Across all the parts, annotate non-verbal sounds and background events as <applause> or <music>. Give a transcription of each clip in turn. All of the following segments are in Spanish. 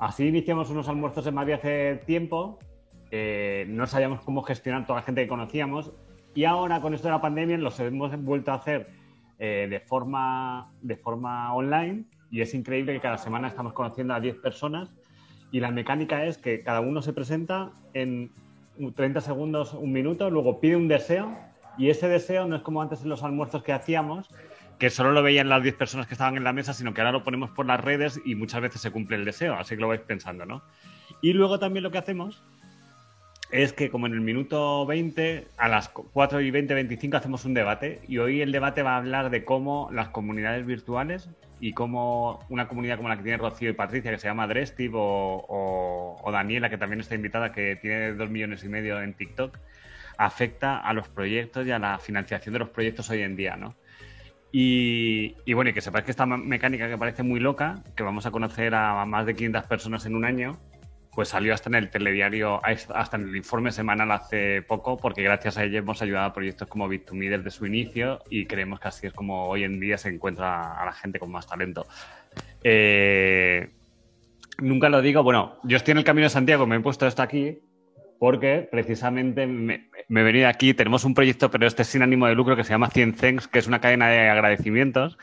Así iniciamos unos almuerzos en Madrid hace tiempo, no sabíamos cómo gestionar toda la gente que conocíamos y ahora con esto de la pandemia los hemos vuelto a hacer eh, de, forma, de forma online y es increíble que cada semana estamos conociendo a 10 personas y la mecánica es que cada uno se presenta en 30 segundos, un minuto, luego pide un deseo y ese deseo no es como antes en los almuerzos que hacíamos, que solo lo veían las 10 personas que estaban en la mesa, sino que ahora lo ponemos por las redes y muchas veces se cumple el deseo, así que lo vais pensando, ¿no? Y luego también lo que hacemos es que como en el minuto 20, a las 4 y 20, 25 hacemos un debate y hoy el debate va a hablar de cómo las comunidades virtuales y cómo una comunidad como la que tiene Rocío y Patricia, que se llama Drestiv, o, o Daniela, que también está invitada, que tiene dos millones y medio en TikTok, afecta a los proyectos y a la financiación de los proyectos hoy en día, ¿no? Y, bueno, y que sepáis que esta mecánica que parece muy loca, que vamos a conocer a más de 500 personas en un año, pues salió hasta en el telediario, hasta en el informe semanal hace poco, porque gracias a ella hemos ayudado a proyectos como Bit2Me desde su inicio y creemos que así es como hoy en día se encuentra a la gente con más talento. Eh, nunca lo digo, bueno, yo estoy en el Camino de Santiago, me he puesto esto aquí, porque precisamente me, he venido aquí, tenemos un proyecto, pero este es sin ánimo de lucro, que se llama 100 Thanks, que es una cadena de agradecimientos,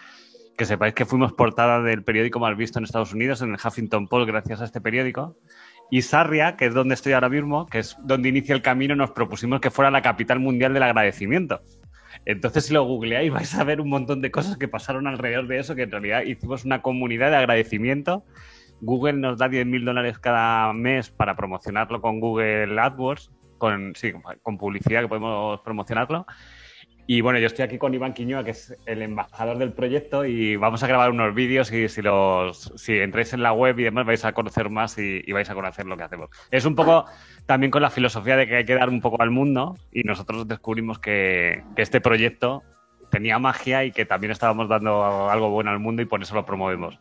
que sepáis que fuimos portada del periódico más visto en Estados Unidos, en el Huffington Post, gracias a este periódico. Y Sarria, que es donde estoy ahora mismo, que es donde inicia el camino, nos propusimos que fuera la capital mundial del agradecimiento. Entonces, si lo googleáis, vais a ver un montón de cosas que pasaron alrededor de eso, que en realidad hicimos una comunidad de agradecimiento Google nos da 10.000 dólares cada mes para promocionarlo con Google AdWords, con, publicidad que podemos promocionarlo. Y bueno, yo estoy aquí con Iván Quiñoa, que es el embajador del proyecto, y vamos a grabar unos vídeos y si los entráis en la web y demás vais a conocer más y, vais a conocer lo que hacemos. Es un poco también con la filosofía de que hay que dar un poco al mundo y nosotros descubrimos que, que este proyecto tenía magia y que también estábamos dando algo bueno al mundo y por eso lo promovemos.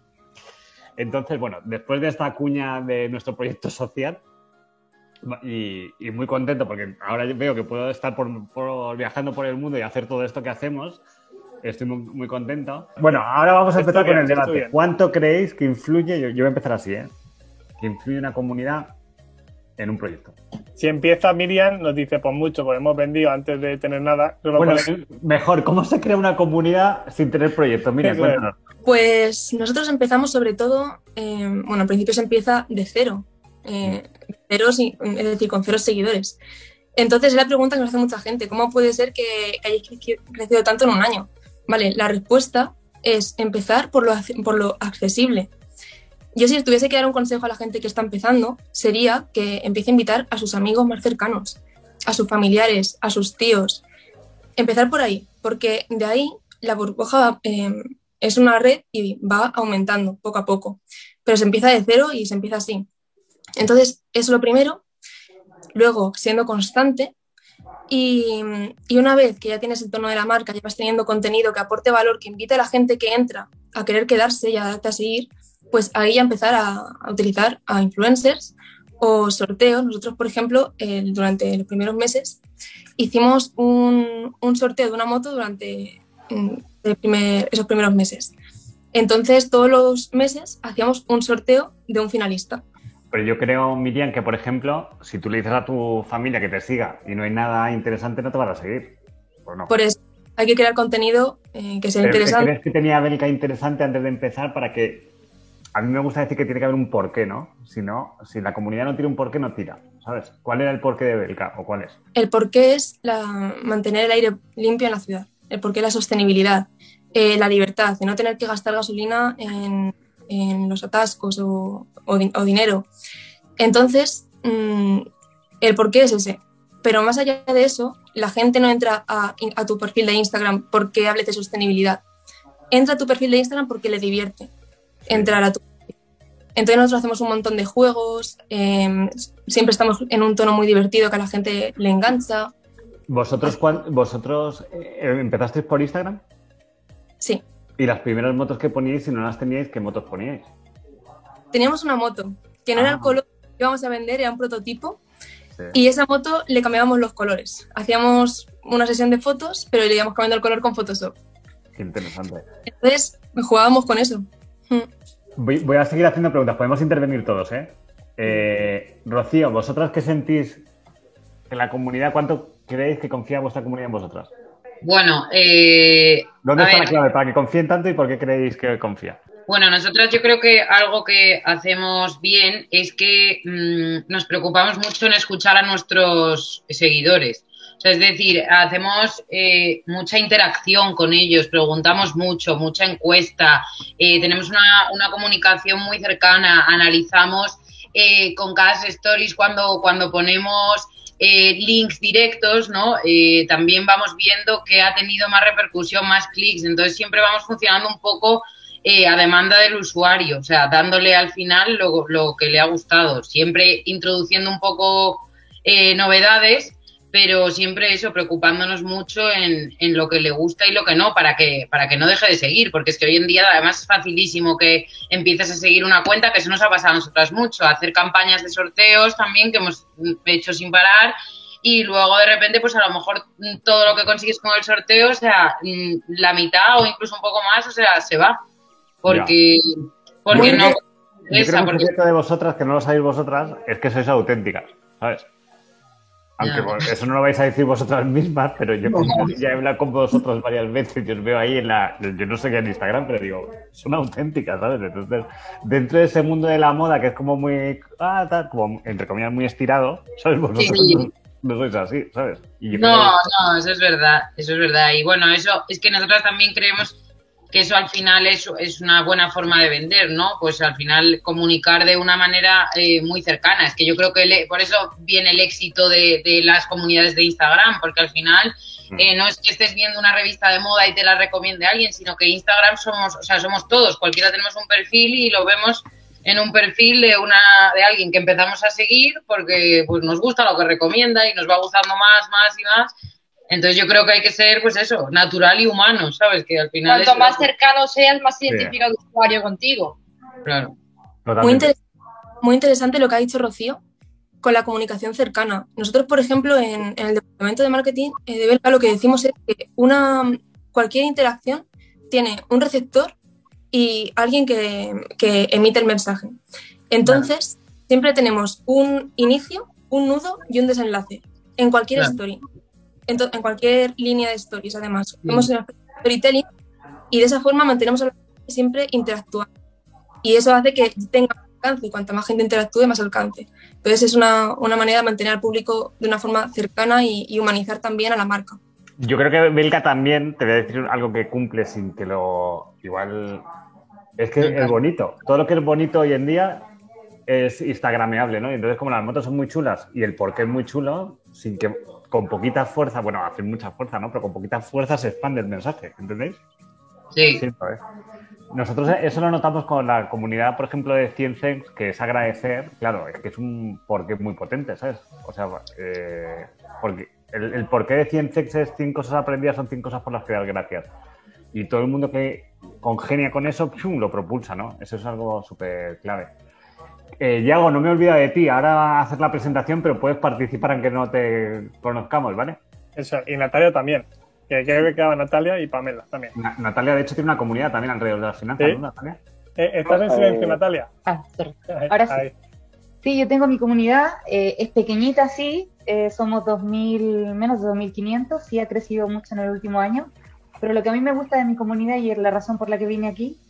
Entonces, bueno, después de esta cuña de nuestro proyecto social, y, muy contento porque ahora veo que puedo estar por, viajando por el mundo y hacer todo esto que hacemos. Estoy muy, contento. Bueno, ahora vamos a empezar con el debate. ¿Cuánto creéis que influye, yo, voy a empezar así, ¿eh? que influye una comunidad en un proyecto? Si empieza Miriam, nos dice, pues mucho, pues hemos vendido antes de tener nada. Bueno, mejor, ¿cómo se crea una comunidad sin tener proyecto? Miriam, cuéntanos. Pues nosotros empezamos sobre todo, eh, bueno, al principio se empieza de cero, eh, cero, es decir, con cero seguidores. Entonces es la pregunta que nos hace mucha gente, ¿cómo puede ser que, hayáis crecido tanto en un año? Vale, la respuesta es empezar por lo, por lo accesible. Yo si tuviese que dar un consejo a la gente que está empezando, sería que empiece a invitar a sus amigos más cercanos, a sus familiares, a sus tíos. Empezar por ahí, porque de ahí la burbuja eh, es una red y va aumentando poco a poco, pero se empieza de cero y se empieza así. Entonces, eso es lo primero. Luego, siendo constante. Y, una vez que ya tienes el tono de la marca, ya vas teniendo contenido que aporte valor, que invite a la gente que entra a querer quedarse y a darte a seguir, pues ahí empezar a, utilizar a influencers o sorteos. Nosotros, por ejemplo, durante los primeros meses hicimos un, un sorteo de una moto durante mm, esos primeros meses. Entonces, todos los meses hacíamos un sorteo de un finalista. Pero yo creo, Miriam, que por ejemplo, si tú le dices a tu familia que te siga y no hay nada interesante, no te van a seguir. Por eso hay que crear contenido eh, que sea interesante. ¿Crees que tenía Bélica interesante antes de empezar para que... A mí me gusta decir que tiene que haber un porqué, ¿no? Si no, si la comunidad no tiene un porqué, no tira. ¿Sabes? ¿Cuál era el porqué de Bélica o cuál es? El porqué es mantener el aire limpio en la ciudad. El porqué la sostenibilidad. Eh, la libertad, de no tener que gastar gasolina en, los atascos o, dinero. Entonces, mm, el por qué es ese. Pero más allá de eso, la gente no entra a, tu perfil de Instagram porque hables de sostenibilidad. Entra a tu perfil de Instagram porque le divierte entrar a tu Entonces nosotros hacemos un montón de juegos, em, siempre estamos en un tono muy divertido que a la gente le engancha. ¿Vosotros, cuán- vosotros eh, empezasteis por Instagram? Sí, ¿Y las primeras motos que poníais, si no las teníais, qué motos poníais? teníamos una moto que no era Ah. el color que íbamos a vender, era un prototipo. Sí. Y esa moto le cambiábamos los colores. Hacíamos una sesión de fotos, pero le íbamos cambiando el color con Photoshop. Qué interesante. Entonces jugábamos con eso. Voy, voy a seguir haciendo preguntas, podemos intervenir todos, ¿eh? Eh, Rocío, ¿vosotras qué sentís en la comunidad? ¿Cuánto creéis que confía vuestra comunidad en vosotras? Bueno, eh, ¿Dónde está ver, la clave para que confíen tanto y por qué creéis que confía? Bueno, nosotros yo creo que algo que hacemos bien es que mm, nos preocupamos mucho en escuchar a nuestros seguidores. Es decir, hacemos eh, mucha interacción con ellos, preguntamos mucho, mucha encuesta, eh, tenemos una, una comunicación muy cercana, analizamos eh, con cada stories cuando, cuando ponemos eh, links directos, ¿no? Eh, también vamos viendo que ha tenido más repercusión, más clics, entonces siempre vamos funcionando un poco eh, a demanda del usuario, o sea, dándole al final lo, lo que le ha gustado, siempre introduciendo un poco eh, novedades, pero siempre eso, preocupándonos mucho en, en lo que le gusta y lo que no, para que, para que no deje de seguir, porque es que hoy en día además es facilísimo que empieces a seguir una cuenta, que eso nos ha pasado a nosotras mucho, hacer campañas de sorteos también que hemos hecho sin parar y luego de repente pues a lo mejor mm, todo lo que consigues con el sorteo, o sea, mm, la mitad o incluso un poco más, o sea, se va, porque, porque no... bien. Yo creo que porque- de vosotras, que no lo sabéis vosotras, es que sois auténticas, ¿sabes? Aunque bueno, eso no lo vais a decir vosotras mismas, pero yo como ya he hablado con vosotros varias veces y os veo ahí en la... Yo no sé qué en Instagram, pero digo, son auténticas, ¿sabes? Entonces, dentro de ese mundo de la moda que es como muy... Ah, tal, como entre comillas muy estirado, ¿sabes? Vosotros Sí. no, no sois así, ¿sabes? Y yo creo No, no, eso es verdad, eso es verdad. Y bueno, eso es que nosotras también creemos que eso al final es, es una buena forma de vender, ¿no? Pues al final comunicar de una manera eh, muy cercana. Es que yo creo que le- por eso viene el éxito de, de las comunidades de Instagram, porque al final Mm. eh, no es que estés viendo una revista de moda y te la recomiende alguien, sino que Instagram somos, o sea, somos todos. Cualquiera tenemos un perfil y lo vemos en un perfil de una de alguien que empezamos a seguir porque pues nos gusta lo que recomienda y nos va gustando más, más y más. Entonces yo creo que hay que ser, pues eso, natural y humano, ¿sabes? Que al final Cuanto más cercano seas, más identifica el usuario contigo. Claro. Muy, muy interesante lo que ha dicho Rocío con la comunicación cercana. Nosotros, por ejemplo, en, en el departamento de marketing eh, de Belka lo que decimos es que una, cualquier interacción tiene un receptor y alguien que, que emite el mensaje. Entonces, siempre tenemos un inicio, un nudo y un desenlace en cualquier Claro. story. En, en cualquier línea de stories, además. Sí. Hemos storytelling y de esa forma mantenemos a la gente siempre interactuando. Y eso hace que tenga más alcance y cuanta más gente interactúe, más alcance. Entonces es una, una manera de mantener al público de una forma cercana y, y humanizar también a la marca. Yo creo que Belka también, te voy a decir algo que cumple sin que lo... Igual... Es que es bonito. Todo lo que es bonito hoy en día es instagrameable, ¿no? Y entonces como las motos son muy chulas y el porqué es muy chulo, sin que con poquita fuerza, bueno, hacen mucha fuerza, ¿no? Pero con poquita fuerza se expande el mensaje, ¿entendéis? Sí. ¿eh? Nosotros eso lo notamos con la comunidad, por ejemplo, de Ciencex, que es agradecer, claro, es que es un porqué muy potente, ¿sabes? O sea, eh, porque el, el porqué de Ciencex es 100 cosas aprendidas, son 100 cosas por las que dar gracias. Y todo el mundo que congenia con eso, ¡pum! lo propulsa, ¿no? Eso es algo súper clave. Eh, Yago, no me olvido de ti. Ahora haces la presentación, pero puedes participar aunque no te conozcamos, ¿vale? Eso, y Natalia también. Que creo que quedaba Natalia y Pamela también. Na- Natalia, de hecho, tiene una comunidad también alrededor de las finanzas, Sí. ¿no, Natalia? Eh, ¿Estás en silencio, Eh, Natalia? Ah, sorry. Ahí, ahora sí. ahí. Sí, yo tengo mi comunidad, eh, es pequeñita, sí, eh, somos 2000, menos de 2.500, sí ha crecido mucho en el último año, pero lo que a mí me gusta de mi comunidad y es la razón por la que vine aquí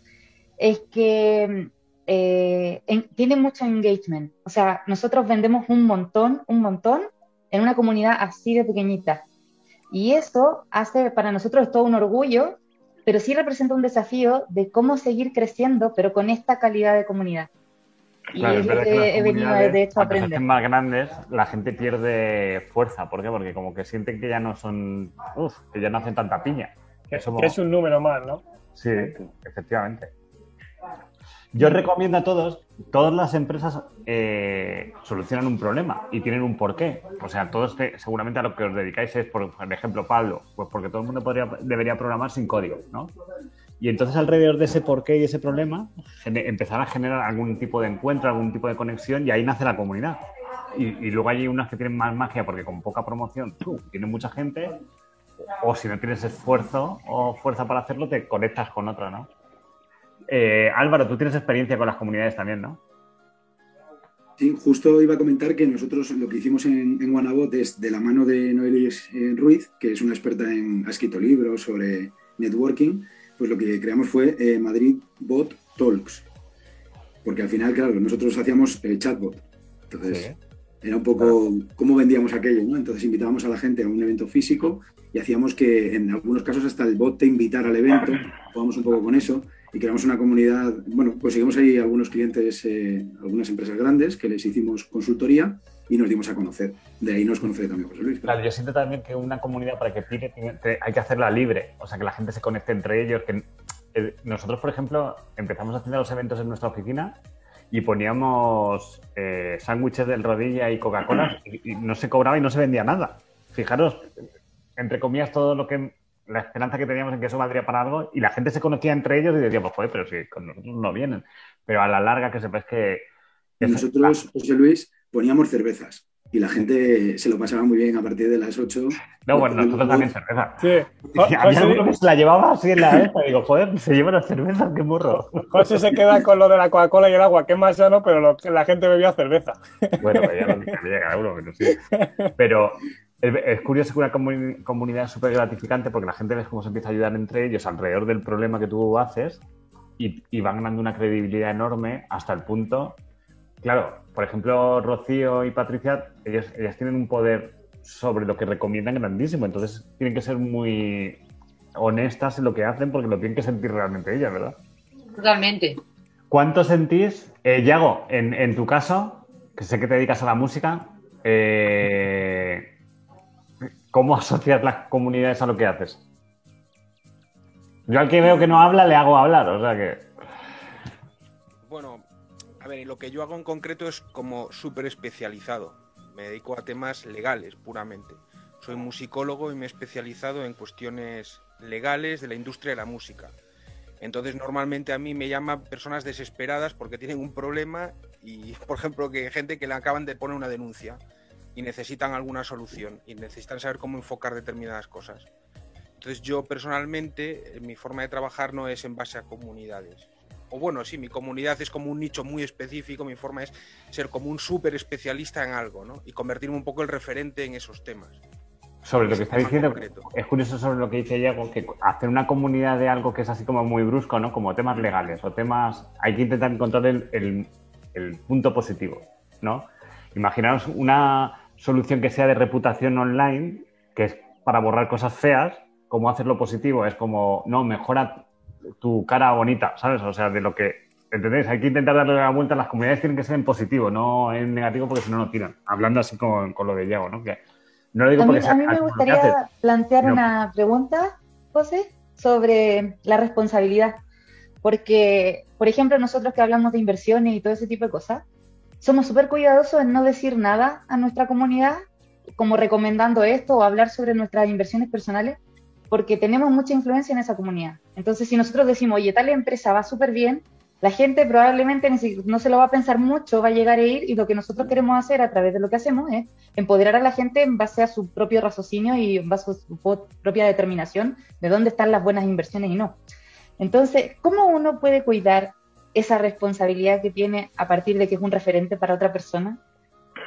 es que eh, en- tiene mucho engagement, o sea, nosotros vendemos un montón, un montón en una comunidad así de pequeñita. Y eso hace para nosotros todo un orgullo, pero sí representa un desafío de cómo seguir creciendo, pero con esta calidad de comunidad. Y Claro, es es lo que he venido de hecho a cuando se aprender. hacen más grandes, la gente pierde fuerza. ¿Por qué? Porque como que sienten que ya no son, uf, que ya no hacen tanta piña. Que, Eso que es un número más, ¿no? Sí, efectivamente. Yo recomiendo a todos, todas las empresas eh, solucionan un problema y tienen un porqué. O sea, todos que- seguramente a lo que os dedicáis es, por, ejemplo, Pablo, pues porque todo el mundo podría, debería programar sin código, ¿no? Y entonces alrededor de ese porqué y ese problema, empezar a generar algún tipo de encuentro, algún tipo de conexión y ahí nace la comunidad. Y, luego hay unas que tienen más magia porque con poca promoción, ¡pum! tienen mucha gente, o si no tienes esfuerzo o fuerza para hacerlo, te conectas con otra, ¿no? Eh, Álvaro, tú tienes experiencia con las comunidades también, ¿no? Sí, justo iba a comentar que nosotros lo que hicimos en, en Wanabot es de la mano de Noelis eh, Ruiz, que es una experta en, ha escrito libros sobre networking, pues lo que creamos fue eh, Madrid Bot Talks. Porque al final, claro, nosotros hacíamos eh, chatbot. Entonces, era un poco cómo vendíamos aquello, ¿no? Entonces invitábamos a la gente a un evento físico y hacíamos que en algunos casos hasta el bot te invitara al evento, jugamos un poco con eso y creamos una comunidad, bueno, conseguimos ahí algunos clientes, eh, algunas empresas grandes que les hicimos consultoría y nos dimos a conocer. De ahí nos conoce también José Luis. Claro, yo siento también que una comunidad para que tire hay que hacerla libre, o sea, que la gente se conecte entre ellos. Que, eh, nosotros, por ejemplo, empezamos haciendo los eventos en nuestra oficina y poníamos eh, sándwiches del rodilla y Coca-Cola y, y no se cobraba y no se vendía nada. Fijaros, entre comillas, todo lo que la esperanza que teníamos en que eso valdría para algo y la gente se conocía entre ellos y decía, pues joder, pero si con nosotros no vienen. Pero a la larga que sepáis que... Y nosotros, José Luis, poníamos cervezas y la gente se lo pasaba muy bien a partir de las 8. No, bueno, nosotros también cerveza. Sí. Jo- <laughs> Había José, alguno que se la llevaba así en la cabeza. Digo, joder, se lleva las cervezas, qué morro. José se queda con lo de la Coca-Cola y el agua, que es más sano, pero lo que la gente bebía cerveza. Bueno, pues ya lo que cada uno, pero sí. Pero es, curioso que una comuni- comunidad es súper gratificante porque la gente ves cómo se empieza a ayudar entre ellos alrededor del problema que tú haces y, y van ganando una credibilidad enorme hasta el punto. Claro, por ejemplo, Rocío y Patricia, ellas, ellas tienen un poder sobre lo que recomiendan grandísimo, entonces tienen que ser muy honestas en lo que hacen porque lo tienen que sentir realmente ellas, ¿verdad? Totalmente. ¿Cuánto sentís, eh, Yago, en, en tu caso, que sé que te dedicas a la música, eh, cómo asocias las comunidades a lo que haces? Yo al que veo que no habla, le hago hablar, o sea que... Bueno, a ver, lo que yo hago en concreto es como súper especializado. Me dedico a temas legales puramente. Soy musicólogo y me he especializado en cuestiones legales de la industria de la música. Entonces normalmente a mí me llaman personas desesperadas porque tienen un problema y, <laughs> por ejemplo, que gente que le acaban de poner una denuncia y necesitan alguna solución y necesitan saber cómo enfocar determinadas cosas. Entonces yo personalmente, eh, mi forma de trabajar no es en base a comunidades. O bueno, sí, mi comunidad es como un nicho muy específico, mi forma es ser como un súper especialista en algo, ¿no? Y convertirme un poco el referente en esos temas. Sobre lo que está diciendo, concreto. es curioso sobre lo que dice Yago, que hacer una comunidad de algo que es así como muy brusco, ¿no? Como temas legales o temas... Hay que intentar encontrar el, el- el punto positivo, ¿no? Imaginaos una solución que sea de reputación online, que es para borrar cosas feas, ¿cómo hacerlo positivo? Es como, no, mejora tu cara bonita, ¿sabes? O sea, de lo que... ¿Entendéis? Hay que intentar darle la vuelta. Las comunidades tienen que ser en positivo, no en negativo, porque si no, no tiran. Hablando así con, con lo de Yago, ¿no? Que no lo digo A mí, porque a mí me haces, gustaría plantear una pregunta, José, sobre la responsabilidad. Porque, por ejemplo, nosotros que hablamos de inversiones y todo ese tipo de cosas, somos súper cuidadosos en no decir nada a nuestra comunidad, como recomendando esto o hablar sobre nuestras inversiones personales, porque tenemos mucha influencia en esa comunidad. Entonces, si nosotros decimos, oye, tal empresa va súper bien, la gente probablemente no se lo va a pensar mucho, va a llegar a ir, y lo que nosotros queremos hacer a través de lo que hacemos es empoderar a la gente en base a su propio raciocinio y en base a su propia determinación de dónde están las buenas inversiones y no. Entonces, ¿cómo uno puede cuidar esa responsabilidad que tiene a partir de que es un referente para otra persona?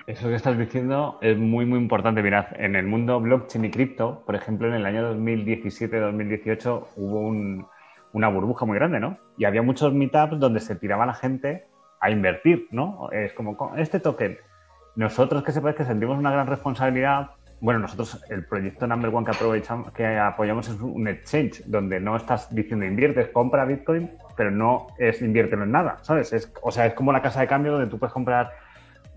Eso que estás diciendo es muy, muy importante. Mirad, en el mundo blockchain y cripto, por ejemplo, en el año 2017-2018 hubo un- una burbuja muy grande, ¿no? Y había muchos meetups donde se tiraba la gente a invertir, ¿no? Es como, con este token. Nosotros que sepáis que sentimos una gran responsabilidad. Bueno, nosotros, el proyecto Number One que aprovechamos, que apoyamos es un exchange, donde no estás diciendo inviertes, compra Bitcoin, pero no es inviértelo en nada, ¿sabes? Es, o sea, es como la casa de cambio donde tú puedes comprar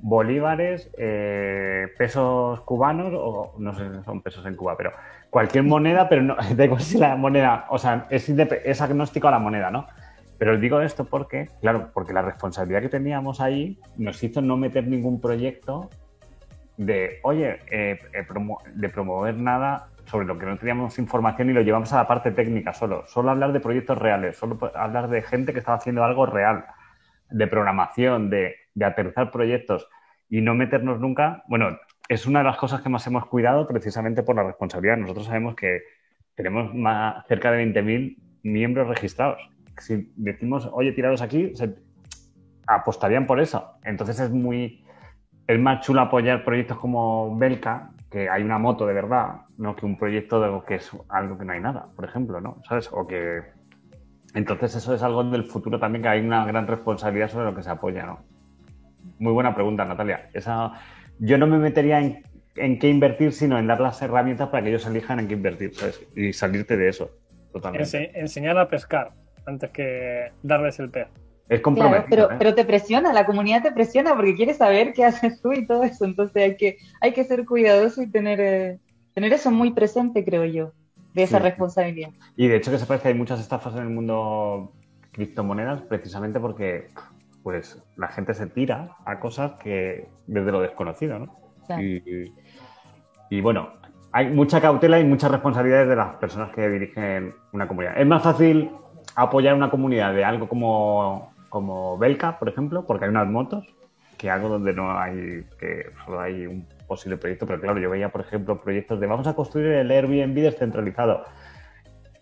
bolívares, eh, pesos cubanos, o no sé si son pesos en Cuba, pero cualquier moneda, pero no, <laughs> da igual si la moneda, o sea, es, es agnóstico a la moneda, ¿no? Pero digo esto porque, claro, porque la responsabilidad que teníamos ahí nos hizo no meter ningún proyecto de, oye, eh, eh, promo- de promover nada sobre lo que no teníamos información y lo llevamos a la parte técnica solo. Solo hablar de proyectos reales, solo hablar de gente que estaba haciendo algo real, de programación, de, de aterrizar proyectos y no meternos nunca. Bueno, es una de las cosas que más hemos cuidado precisamente por la responsabilidad. Nosotros sabemos que tenemos más, cerca de 20.000 miembros registrados. Si decimos, oye, tiraros aquí, se apostarían por eso. Entonces es muy, es más chulo apoyar proyectos como Belka, que hay una moto de verdad, no que un proyecto de que es algo que no hay nada, por ejemplo, ¿no? ¿Sabes? O que entonces eso es algo del futuro también que hay una gran responsabilidad sobre lo que se apoya, ¿no? Muy buena pregunta, Natalia. Esa, yo no me metería en, en qué invertir, sino en dar las herramientas para que ellos elijan en qué invertir, ¿sabes? Y salirte de eso, totalmente. Ense- enseñar a pescar antes que darles el pez. Es Claro, comprometido, pero, ¿eh? pero te presiona, la comunidad te presiona porque quiere saber qué haces tú y todo eso. Entonces hay que, hay que ser cuidadoso y tener, eh, tener eso muy presente, creo yo, de esa Sí. responsabilidad. Y de hecho que sepáis que hay muchas estafas en el mundo criptomonedas precisamente porque pues la gente se tira a cosas que desde lo desconocido, ¿no? Claro. Y, y bueno, hay mucha cautela y muchas responsabilidades de las personas que dirigen una comunidad. Es más fácil apoyar una comunidad de algo como, como Belka, por ejemplo, porque hay unas motos, que algo donde no hay, que solo hay un posible proyecto. Pero claro, yo veía, por ejemplo, proyectos de vamos a construir el Airbnb descentralizado.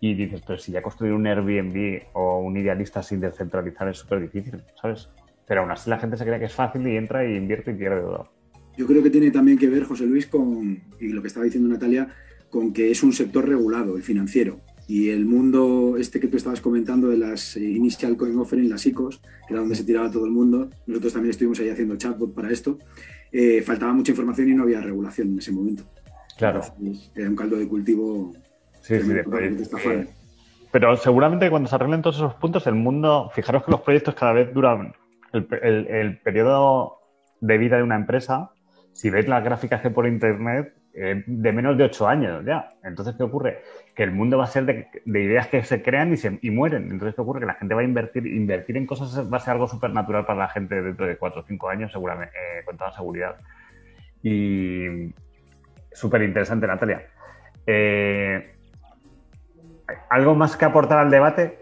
Y dices, pero si ya construir un Airbnb o un idealista sin descentralizar es súper difícil, ¿sabes? Pero aún así la gente se cree que es fácil y entra y invierte y pierde todo. Yo creo que tiene también que ver, José Luis, con, y lo que estaba diciendo Natalia, con que es un sector regulado, el financiero. Y el mundo este que tú estabas comentando de las eh, Initial Coin Offering, las ICOs, que era donde se tiraba todo el mundo, nosotros también estuvimos ahí haciendo chatbot para esto, eh, faltaba mucha información y no había regulación en ese momento. Claro. Entonces, era un caldo de cultivo Sí, sí, de estafaran. Pero seguramente cuando se arreglen todos esos puntos, el mundo, fijaros que los proyectos cada vez duran, el, el- el periodo de vida de una empresa, si veis las gráficas que por internet, eh, de menos de ocho años ya. Entonces, ¿qué ocurre? Que el mundo va a ser de, de ideas que se crean y, se, y mueren. Entonces, ¿qué ocurre? Que la gente va a invertir, invertir en cosas va a ser algo súper natural para la gente dentro de cuatro o cinco años, seguramente, eh, con toda seguridad. Y súper interesante, Natalia. Eh, ¿Algo más que aportar al debate?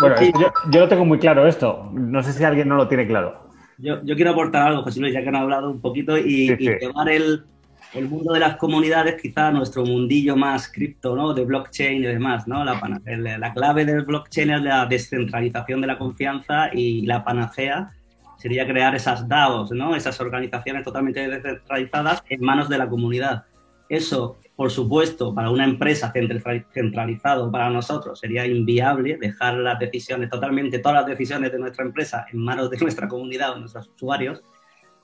Bueno, Sí. yo, yo lo tengo muy claro esto. No sé si alguien no lo tiene claro. Yo, yo quiero aportar algo, José Luis, ya que han hablado un poquito, y, Sí, y sí. llevar el, el mundo de las comunidades quizá nuestro mundillo más cripto, ¿no? De blockchain y demás, ¿no? La, pana- el- la clave del blockchain es la descentralización de la confianza y la panacea sería crear esas DAOs, ¿no? Esas organizaciones totalmente descentralizadas en manos de la comunidad. Eso, por supuesto, para una empresa centra- centralizado para nosotros sería inviable dejar las decisiones, totalmente todas las decisiones de nuestra empresa en manos de nuestra comunidad o nuestros usuarios.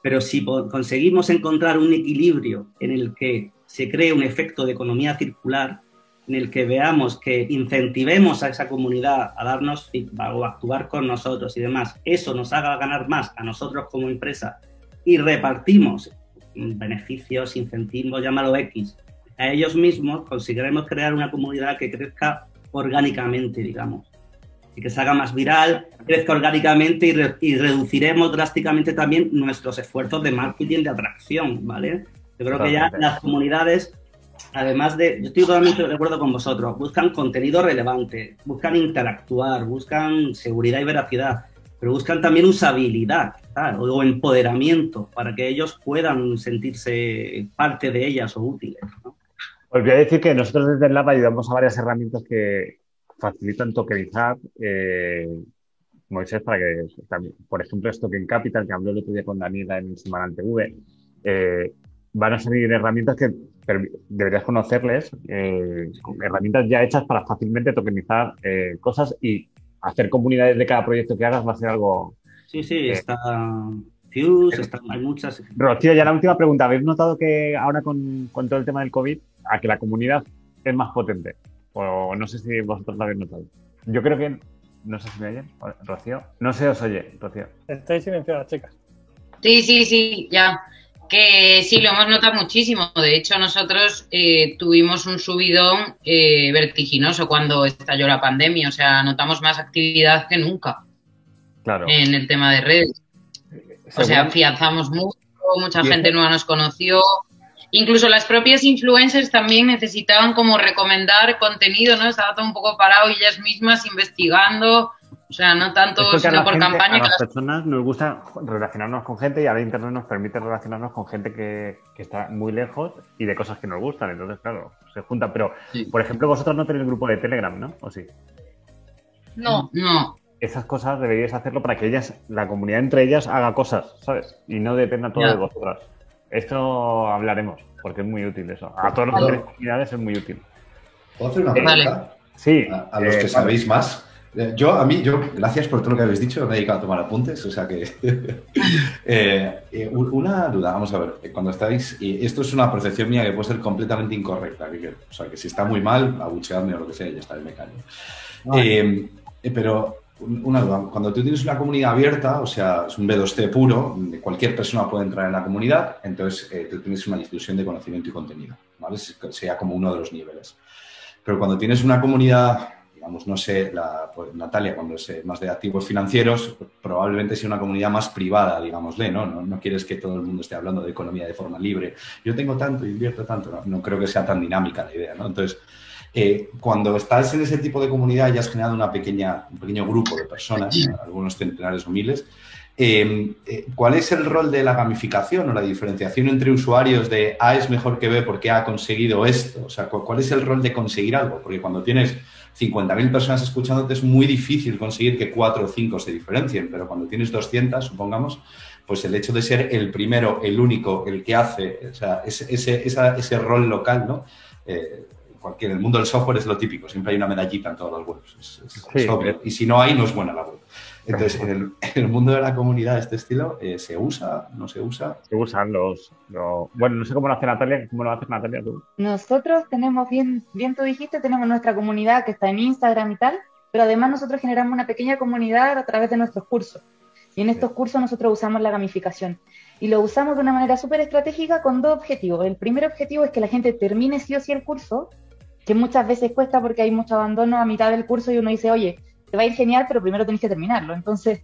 Pero si conseguimos encontrar un equilibrio en el que se cree un efecto de economía circular, en el que veamos que incentivemos a esa comunidad a darnos feedback o a actuar con nosotros y demás, eso nos haga ganar más a nosotros como empresa y repartimos beneficios, incentivos, llámalo X, a ellos mismos, conseguiremos crear una comunidad que crezca orgánicamente, digamos, y que se haga más viral, crezca orgánicamente y, re- y reduciremos drásticamente también nuestros esfuerzos de marketing, de atracción, ¿vale? Yo creo que ya las comunidades, además de, yo estoy totalmente de acuerdo con vosotros, buscan contenido relevante, buscan interactuar, buscan seguridad y veracidad, pero buscan también usabilidad ¿sabes? o empoderamiento para que ellos puedan sentirse parte de ellas o útiles. ¿no? Os voy a decir que nosotros desde el Lab ayudamos a varias herramientas que facilitan tokenizar eh, Moisés para que también, por ejemplo, es Token Capital, que habló el otro día con Daniela en el Semanal TV, eh, van a salir herramientas que deberías conocerles, eh, herramientas ya hechas para fácilmente tokenizar eh, cosas y hacer comunidades de cada proyecto que hagas va a ser algo... Sí, sí, Eh. está Fuse, está, hay muchas. Rocío, ya la última pregunta. ¿Habéis notado que ahora con, con todo el tema del COVID, a que la comunidad es más potente? O no sé si vosotros lo habéis notado. Yo creo que... No sé si me oyen, Rocío. No se os oye, Rocío. Estáis silenciadas, chicas. Sí, sí, sí, ya. Que sí, lo hemos notado muchísimo. De hecho, nosotros eh, tuvimos un subidón eh, vertiginoso cuando estalló la pandemia. O sea, notamos más actividad que nunca Claro. en el tema de redes. O sea, afianzamos mucho, mucha gente nueva nos conoció. Incluso las propias influencers también necesitaban como recomendar contenido, ¿no? Estaba todo un poco parado y ellas mismas investigando. O sea, no tanto sino por gente, campaña a que las personas nos gusta relacionarnos con gente y ahora Internet nos permite relacionarnos con gente que, que está muy lejos y de cosas que nos gustan. Entonces, claro, se juntan. Pero, por ejemplo, vosotros no tenéis grupo de Telegram, ¿no? ¿O sí? No. No. Esas cosas deberíais hacerlo para que ellas, la comunidad entre ellas, haga cosas, ¿sabes? Y no dependa todo Ya. de vosotras. Esto hablaremos, porque es muy útil eso. A todos los que tenéis comunidades es muy útil. ¿Puedo hacer una Eh, pregunta? Sí. A, a los eh, que sabéis más. Eh, Yo, a mí, yo, gracias por todo lo que habéis dicho, me he dedicado a tomar apuntes, o sea que... <laughs> Eh, un- una duda, vamos a ver, cuando estáis... Y esto es una percepción mía que puede ser completamente incorrecta, que- o sea que si está muy mal, abucheadme o lo que sea, ya está, me callo. Eh, pero una duda, cuando tú tienes una comunidad abierta, o sea, es un B2C puro, cualquier persona puede entrar en la comunidad, entonces eh, tú tienes una difusión de conocimiento y contenido, ¿vale? Se- Sería como uno de los niveles. Pero cuando tienes una comunidad, digamos, no sé, pues, Natalia, cuando es eh, más de activos financieros, probablemente sea una comunidad más privada, digámosle, ¿no? ¿no? Quieres que todo el mundo esté hablando de economía de forma libre. Yo tengo tanto, invierto tanto. No creo que sea tan dinámica la idea, ¿no? Entonces, eh, cuando estás en ese tipo de comunidad y has generado una pequeña, un pequeño grupo de personas, algunos centenares o miles, eh, eh, ¿cuál es el rol de la gamificación o la diferenciación entre usuarios de A es mejor que B porque ha conseguido esto? O sea, ¿cu- ¿cuál es el rol de conseguir algo? Porque cuando tienes 50.000 personas escuchándote es muy difícil conseguir que 4 o 5 se diferencien, pero cuando tienes 200, supongamos, pues el hecho de ser el primero, el único, el que hace, o sea, ese, ese, esa- ese rol local, ¿no? Eh, cualquier, en el mundo del software es lo típico, siempre hay una medallita en todas las webs. Es, es- Sí. Y si no hay, no es buena la web. Entonces, en el, <laughs> en el mundo de la comunidad de este estilo, eh, ¿se usa? ¿No se usa? Se usan los, los- Bueno, no sé cómo lo hace Natalia. ¿Cómo lo haces Natalia tú? Nosotros tenemos, bien, bien tú dijiste, tenemos nuestra comunidad que está en Instagram y tal, pero además nosotros generamos una pequeña comunidad a través de nuestros cursos. Y en estos cursos nosotros usamos la gamificación. Y lo usamos de una manera súper estratégica con dos objetivos. El primer objetivo es que la gente termine sí o sí el curso, que muchas veces cuesta porque hay mucho abandono a mitad del curso y uno dice, oye, te va a ir genial, pero primero tenés que terminarlo. Entonces,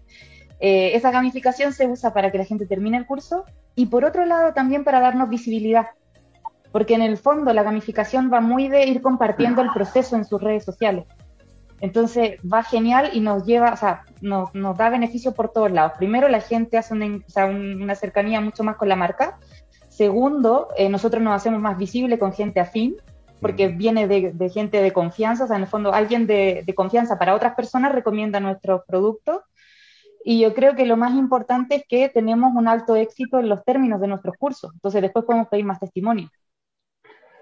eh, esa gamificación se usa para que la gente termine el curso y por otro lado también para darnos visibilidad porque en el fondo la gamificación va muy de ir compartiendo el proceso en sus redes sociales. Entonces va genial y nos lleva, o sea, nos, nos da beneficio por todos lados. Primero, la gente hace una, una cercanía mucho más con la marca. Segundo, eh, nosotros nos hacemos más visible con gente afín, porque viene de, de gente de confianza, o sea, en el fondo alguien de, de confianza para otras personas recomienda nuestros productos. Y yo creo que lo más importante es que tenemos un alto éxito en los términos de nuestros cursos. Entonces después podemos pedir más testimonios.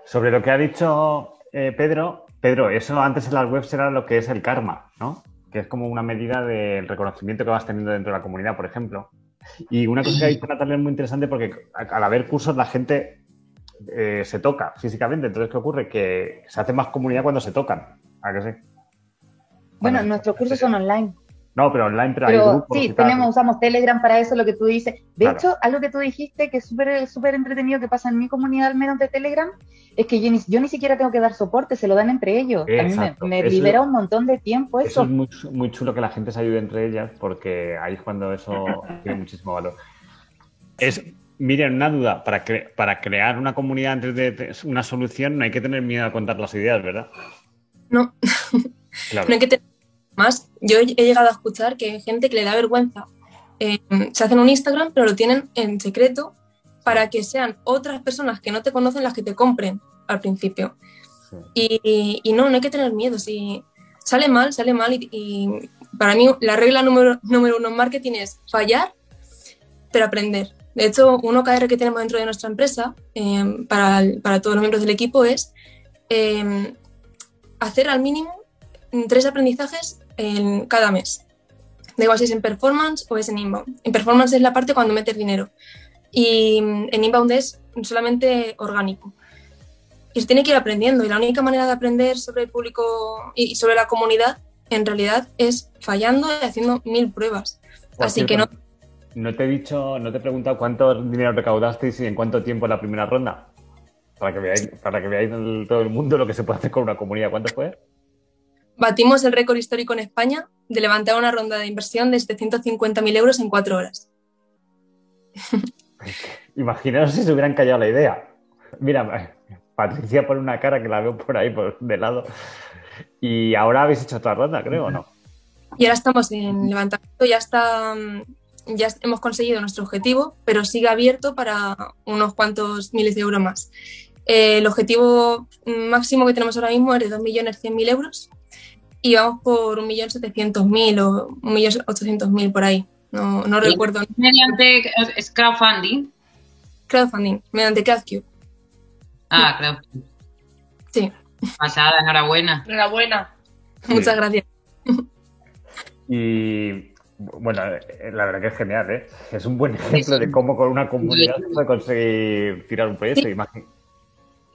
Sobre lo que ha dicho eh, Pedro, Pedro, eso antes en las webs era lo que es el karma, ¿no? Que es como una medida del reconocimiento que vas teniendo dentro de la comunidad, por ejemplo. Y una cosa que ha dicho Natalia es muy interesante porque al haber cursos la gente eh, se toca físicamente. Entonces, ¿qué ocurre? Que se hace más comunidad cuando se tocan. ¿A que sí? Bueno, nuestros cursos son online. No, pero online, pero, hay Pero grupos. sí, tenemos, usamos Telegram para eso, lo que tú dices. De Claro. hecho, algo que tú dijiste que es súper súper entretenido que pasa en mi comunidad, al menos de Telegram, es que yo ni, yo ni siquiera tengo que dar soporte, se lo dan entre ellos. A mí me, Exacto. libera un montón de tiempo Eso eso. es muy, muy chulo que la gente se ayude entre ellas porque ahí es cuando eso tiene muchísimo valor. Es, miren, una duda, para, cre- para crear una comunidad antes de una solución no hay que tener miedo a contar las ideas, ¿verdad? No. Claro. <laughs> No hay que tener más. Yo he llegado a escuchar que hay gente que le da vergüenza. eh, se hacen un Instagram, pero lo tienen en secreto para que sean otras personas que no te conocen las que te compren al principio. Y, y no, no hay que tener miedo. Si sale mal, sale mal. Y, y para mí la regla número, número uno en marketing es fallar, pero aprender. De hecho, un OKR que tenemos dentro de nuestra empresa eh, para, el- para todos los miembros del equipo es eh, hacer al mínimo tres aprendizajes en cada mes. Da igual si es en performance o es en inbound. En performance es la parte cuando metes dinero y mm, en inbound es solamente orgánico. Y se tiene que ir aprendiendo y la única manera de aprender sobre el público y sobre la comunidad en realidad es fallando y haciendo mil pruebas. Así que no, cierto, no te he dicho, no te he preguntado cuánto dinero recaudasteis y en cuánto tiempo en la primera ronda. Para que veáis, para que veáis el- todo el mundo lo que se puede hacer con una comunidad. ¿Cuánto fue? Batimos el récord histórico en España de levantar una ronda de inversión de 750.000 euros en cuatro horas. <laughs> Imaginaos si se hubieran callado la idea. Mira, Patricia pone una cara que la veo por ahí, por de lado. Y ahora habéis hecho otra ronda, creo, ¿o no? Y ahora estamos en levantamiento, ya está, mm, ya hemos conseguido nuestro objetivo, pero sigue abierto para unos cuantos miles de euros más. Eh, el objetivo máximo que tenemos ahora mismo es de 2.100.000 euros y vamos por 1.700.000 o 1.800.000 por ahí. No, no Sí. recuerdo. Mediante es crowdfunding. Crowdfunding, mediante Crowdcube. Ah, crowdfunding. Sí. Pasada, enhorabuena. Enhorabuena. Muchas gracias. Y bueno, eh, la verdad que es genial, ¿eh? Es un buen ejemplo de cómo con una comunidad se puede conseguir tirar un proyecto. Sí. Imagi-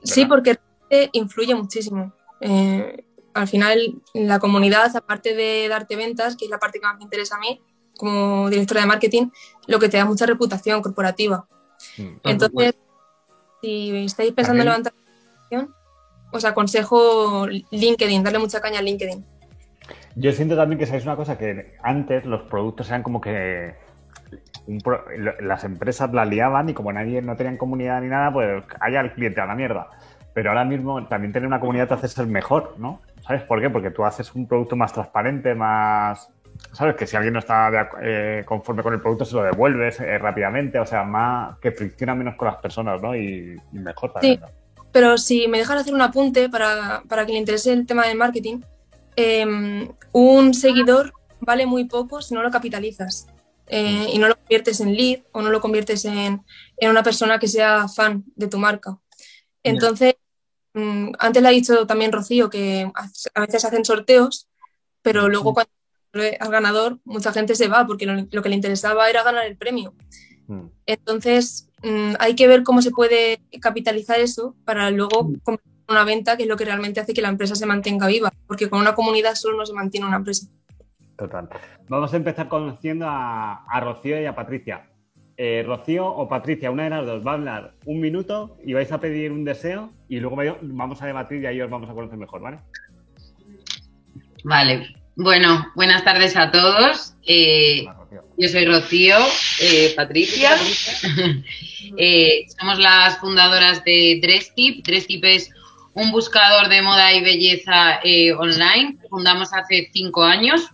Sí, porque realmente influye muchísimo. Eh, al final, la comunidad, aparte de darte ventas, que es la parte que más me interesa a mí, como directora de marketing, lo que te da mucha reputación corporativa. Mm. Entonces, si estáis pensando en levantar os aconsejo LinkedIn, darle mucha caña a LinkedIn. Yo siento también que sabéis una cosa, que antes los productos eran como que un pro- las empresas la liaban y como nadie no tenían comunidad ni nada, pues haya el cliente a la mierda. Pero ahora mismo también tener una comunidad te hace ser mejor, ¿no? ¿Sabes por qué? Porque tú haces un producto más transparente, más... ¿Sabes? Que si alguien no está de eh, conforme con el producto se lo devuelves eh, rápidamente, o sea, más que fricciona menos con las personas, ¿no? Y, y mejor también. Sí. Pero si me dejas hacer un apunte para, para que le interese el tema del marketing, eh, un seguidor vale muy poco si no lo capitalizas eh, y no lo conviertes en lead o no lo conviertes en, en una persona que sea fan de tu marca. Entonces, mm, antes le ha dicho también Rocío que a veces hacen sorteos, pero luego cuando al ganador mucha gente se va porque lo, lo que le interesaba era ganar el premio. Mm. Entonces, mm, hay que ver cómo se puede capitalizar eso para luego convertirlo una venta, que es lo que realmente hace que la empresa se mantenga viva, porque con una comunidad solo no se mantiene una empresa. Total. Vamos a empezar conociendo a, a Rocío y a Patricia. Eh, Rocío o Patricia, una de las dos, va a hablar un minuto y vais a pedir un deseo y luego va- vamos a debatir y ahí os vamos a conocer mejor, ¿vale? Vale. Bueno, buenas tardes a todos. Eh, Hola, yo soy Rocío, eh, Patricia. <laughs> Eh, somos las fundadoras de DressTip. DressTip es un buscador de moda y belleza eh, online. que Fundamos hace cinco años.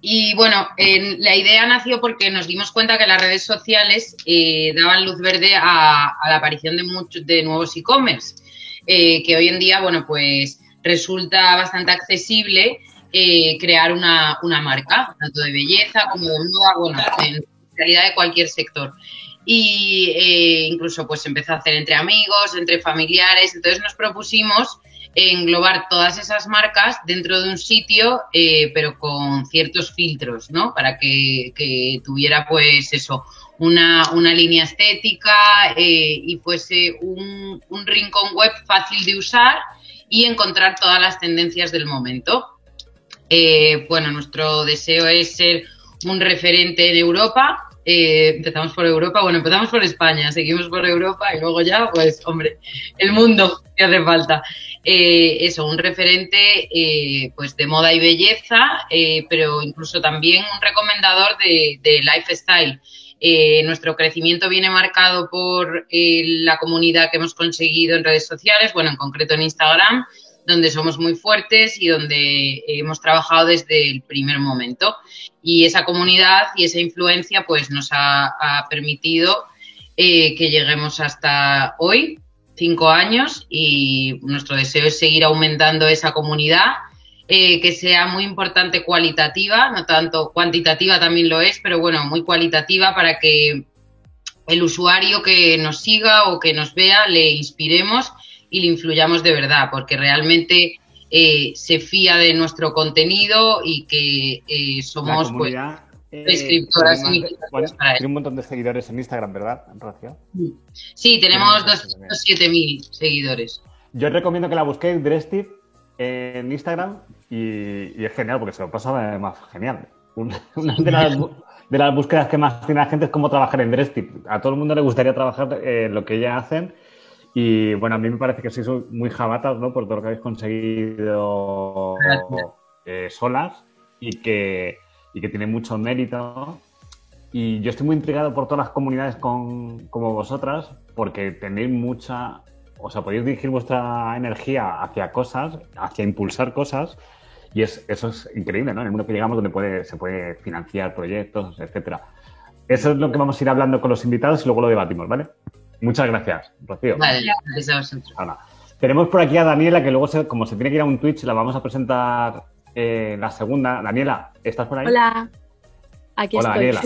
Y bueno, en- la idea nació porque nos dimos cuenta que las redes sociales eh, daban luz verde a, la aparición de muchos de nuevos e-commerce, eh, que hoy en día, bueno, pues resulta bastante accesible crear una, una marca, tanto de belleza como de moda, bueno, en realidad de cualquier sector. Y eh, incluso pues empezó a hacer entre amigos, entre familiares, entonces nos propusimos englobar todas esas marcas dentro de un sitio, eh, pero con ciertos filtros, ¿no? Para que, que tuviera, pues, eso, una, una línea estética eh, y fuese un, un rincón web fácil de usar y encontrar todas las tendencias del momento. Eh, bueno, nuestro deseo es ser un referente en Europa. Eh, empezamos por Europa, bueno, empezamos por España, seguimos por Europa y luego ya, pues, hombre, el mundo que hace falta. Eh, eso, un referente eh, pues de moda y belleza, eh, pero incluso también un recomendador de, lifestyle. Nuestro crecimiento viene marcado por la comunidad que hemos conseguido en redes sociales, bueno, en concreto en Instagram, donde somos muy fuertes y donde hemos trabajado desde el primer momento. Y esa comunidad y esa influencia pues nos ha, permitido eh, que lleguemos hasta hoy, cinco años, y nuestro deseo es seguir aumentando esa comunidad, eh, que sea muy importante cualitativa, no tanto cuantitativa también lo es, pero bueno, muy cualitativa para que el usuario que nos siga o que nos vea le inspiremos y le influyamos de verdad, porque realmente eh, se fía de nuestro contenido y que eh, somos pues comunidad, eh, prescriptoras tiene un montón de seguidores en Instagram, ¿verdad, Rocío? Sí, tenemos Tenemos 207.000 seguidores. Yo os recomiendo que la busquéis, DressTip, en Instagram y, y es genial porque se lo pasa más genial. <laughs> Una, de las, de las búsquedas que más tiene la gente es cómo trabajar en Drestic. A todo el mundo le gustaría trabajar eh, lo que ya hacen. Y bueno, a mí me parece que sois muy jabatas, ¿no? Por todo lo que habéis conseguido eh, solas y que, y que tiene mucho mérito. Y yo estoy muy intrigado por todas las comunidades con, como vosotras, porque tenéis mucha, o sea, podéis dirigir vuestra energía hacia cosas, hacia impulsar cosas, y es, eso es increíble, ¿no? En el mundo que llegamos donde puede, se puede financiar proyectos, etcétera. Eso es lo que vamos a ir hablando con los invitados y luego lo debatimos, ¿vale? Muchas gracias, Rocío. Vale, gracias a vosotros. Ahora, tenemos por aquí a Daniela, que luego, se- como se tiene que ir a un Twitch, la vamos a presentar eh, la segunda. Daniela, ¿estás por ahí? Hola, aquí Hola, estoy. Daniela.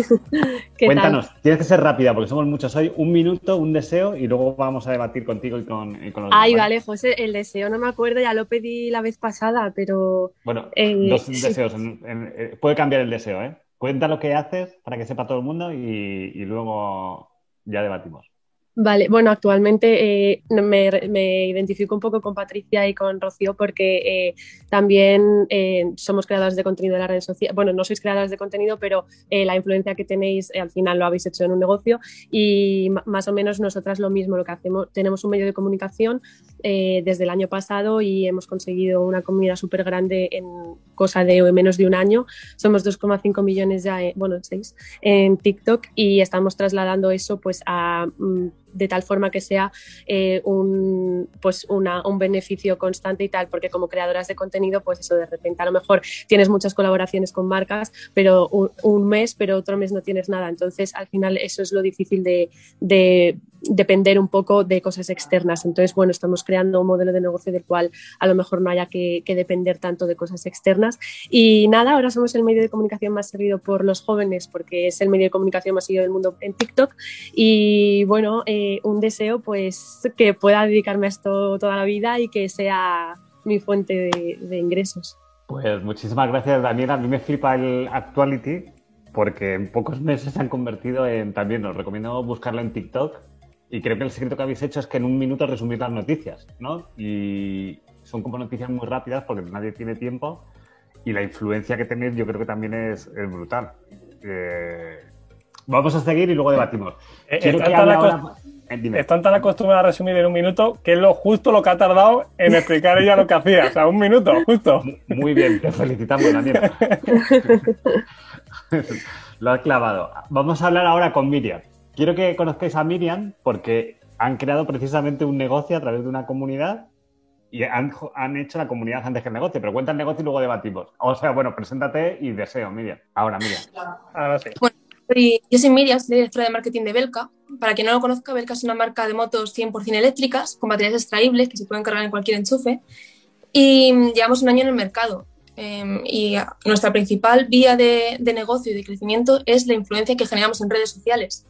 <laughs> ¿Qué Cuéntanos, tienes que ser rápida porque somos muchos hoy. Un minuto, un deseo y luego vamos a debatir contigo y con, y con los? Ay, demás, vale, José, el deseo no me acuerdo, ya lo pedí la vez pasada, pero Bueno, Eh, dos sí. deseos. en- en- eh, puede cambiar el deseo, ¿eh? Cuenta lo que haces para que sepa todo el mundo y, y luego ya debatimos. Vale, bueno, actualmente eh, me, me identifico un poco con Patricia y con Rocío porque eh, también eh, somos creadoras de contenido de las redes sociales. Bueno, no sois creadoras de contenido, pero eh, la influencia que tenéis eh, al final lo habéis hecho en un negocio y más o menos nosotras lo mismo, lo que hacemos, tenemos un medio de comunicación eh, desde el año pasado y hemos conseguido una comunidad súper grande en cosa de menos de un año. Somos 2,5 millones ya, eh, bueno, 6 en TikTok y estamos trasladando eso pues mm, de tal forma que sea eh, un, pues una, un beneficio constante y tal, porque como creadoras de contenido, pues eso de repente a lo mejor tienes muchas colaboraciones con marcas, pero un, un mes, pero otro mes no tienes nada. Entonces, al final eso es lo difícil de depender un poco de cosas externas. Entonces, bueno, estamos creando un modelo de negocio del cual a lo mejor no haya que, que depender tanto de cosas externas. Y nada, ahora somos el medio de comunicación más seguido por los jóvenes, porque es el medio de comunicación más seguido del mundo en TikTok. Y bueno, eh, un deseo pues que pueda dedicarme a esto toda la vida y que sea mi fuente de, de ingresos. Pues muchísimas gracias, Daniela. A mí me flipa el Actuality porque en pocos meses se han convertido en, también os recomiendo buscarlo en TikTok y creo que el secreto que habéis hecho es que en un minuto resumir las noticias, ¿no? Y son como noticias muy rápidas porque nadie tiene tiempo y la influencia que tenéis yo creo que también es, es brutal. Eh, vamos a seguir y luego debatimos. Eh, Quiero están tan ahora- eh. Están tan acostumbrados a resumir en un minuto que es lo justo lo que ha tardado en explicar ella lo que hacía. O sea, un minuto, justo. Muy bien, te felicitamos, Daniela. <laughs> <laughs> Lo has clavado. Vamos a hablar ahora con Miriam. Quiero que conozcáis a Miriam porque han creado precisamente un negocio a través de una comunidad y han, han hecho la comunidad antes que el negocio, pero cuenta el negocio y luego debatimos. O sea, bueno, preséntate y deseo, Miriam. Ahora, Miriam. Ahora sí. Soy- yo soy Miriam, soy directora de marketing de Belka. Para quien no lo conozca, Belka es una marca de motos 100% eléctricas con baterías extraíbles que se pueden cargar en cualquier enchufe. Y llevamos un año en el mercado. Eh, y nuestra principal vía de, de negocio y de crecimiento es la influencia que generamos en redes sociales.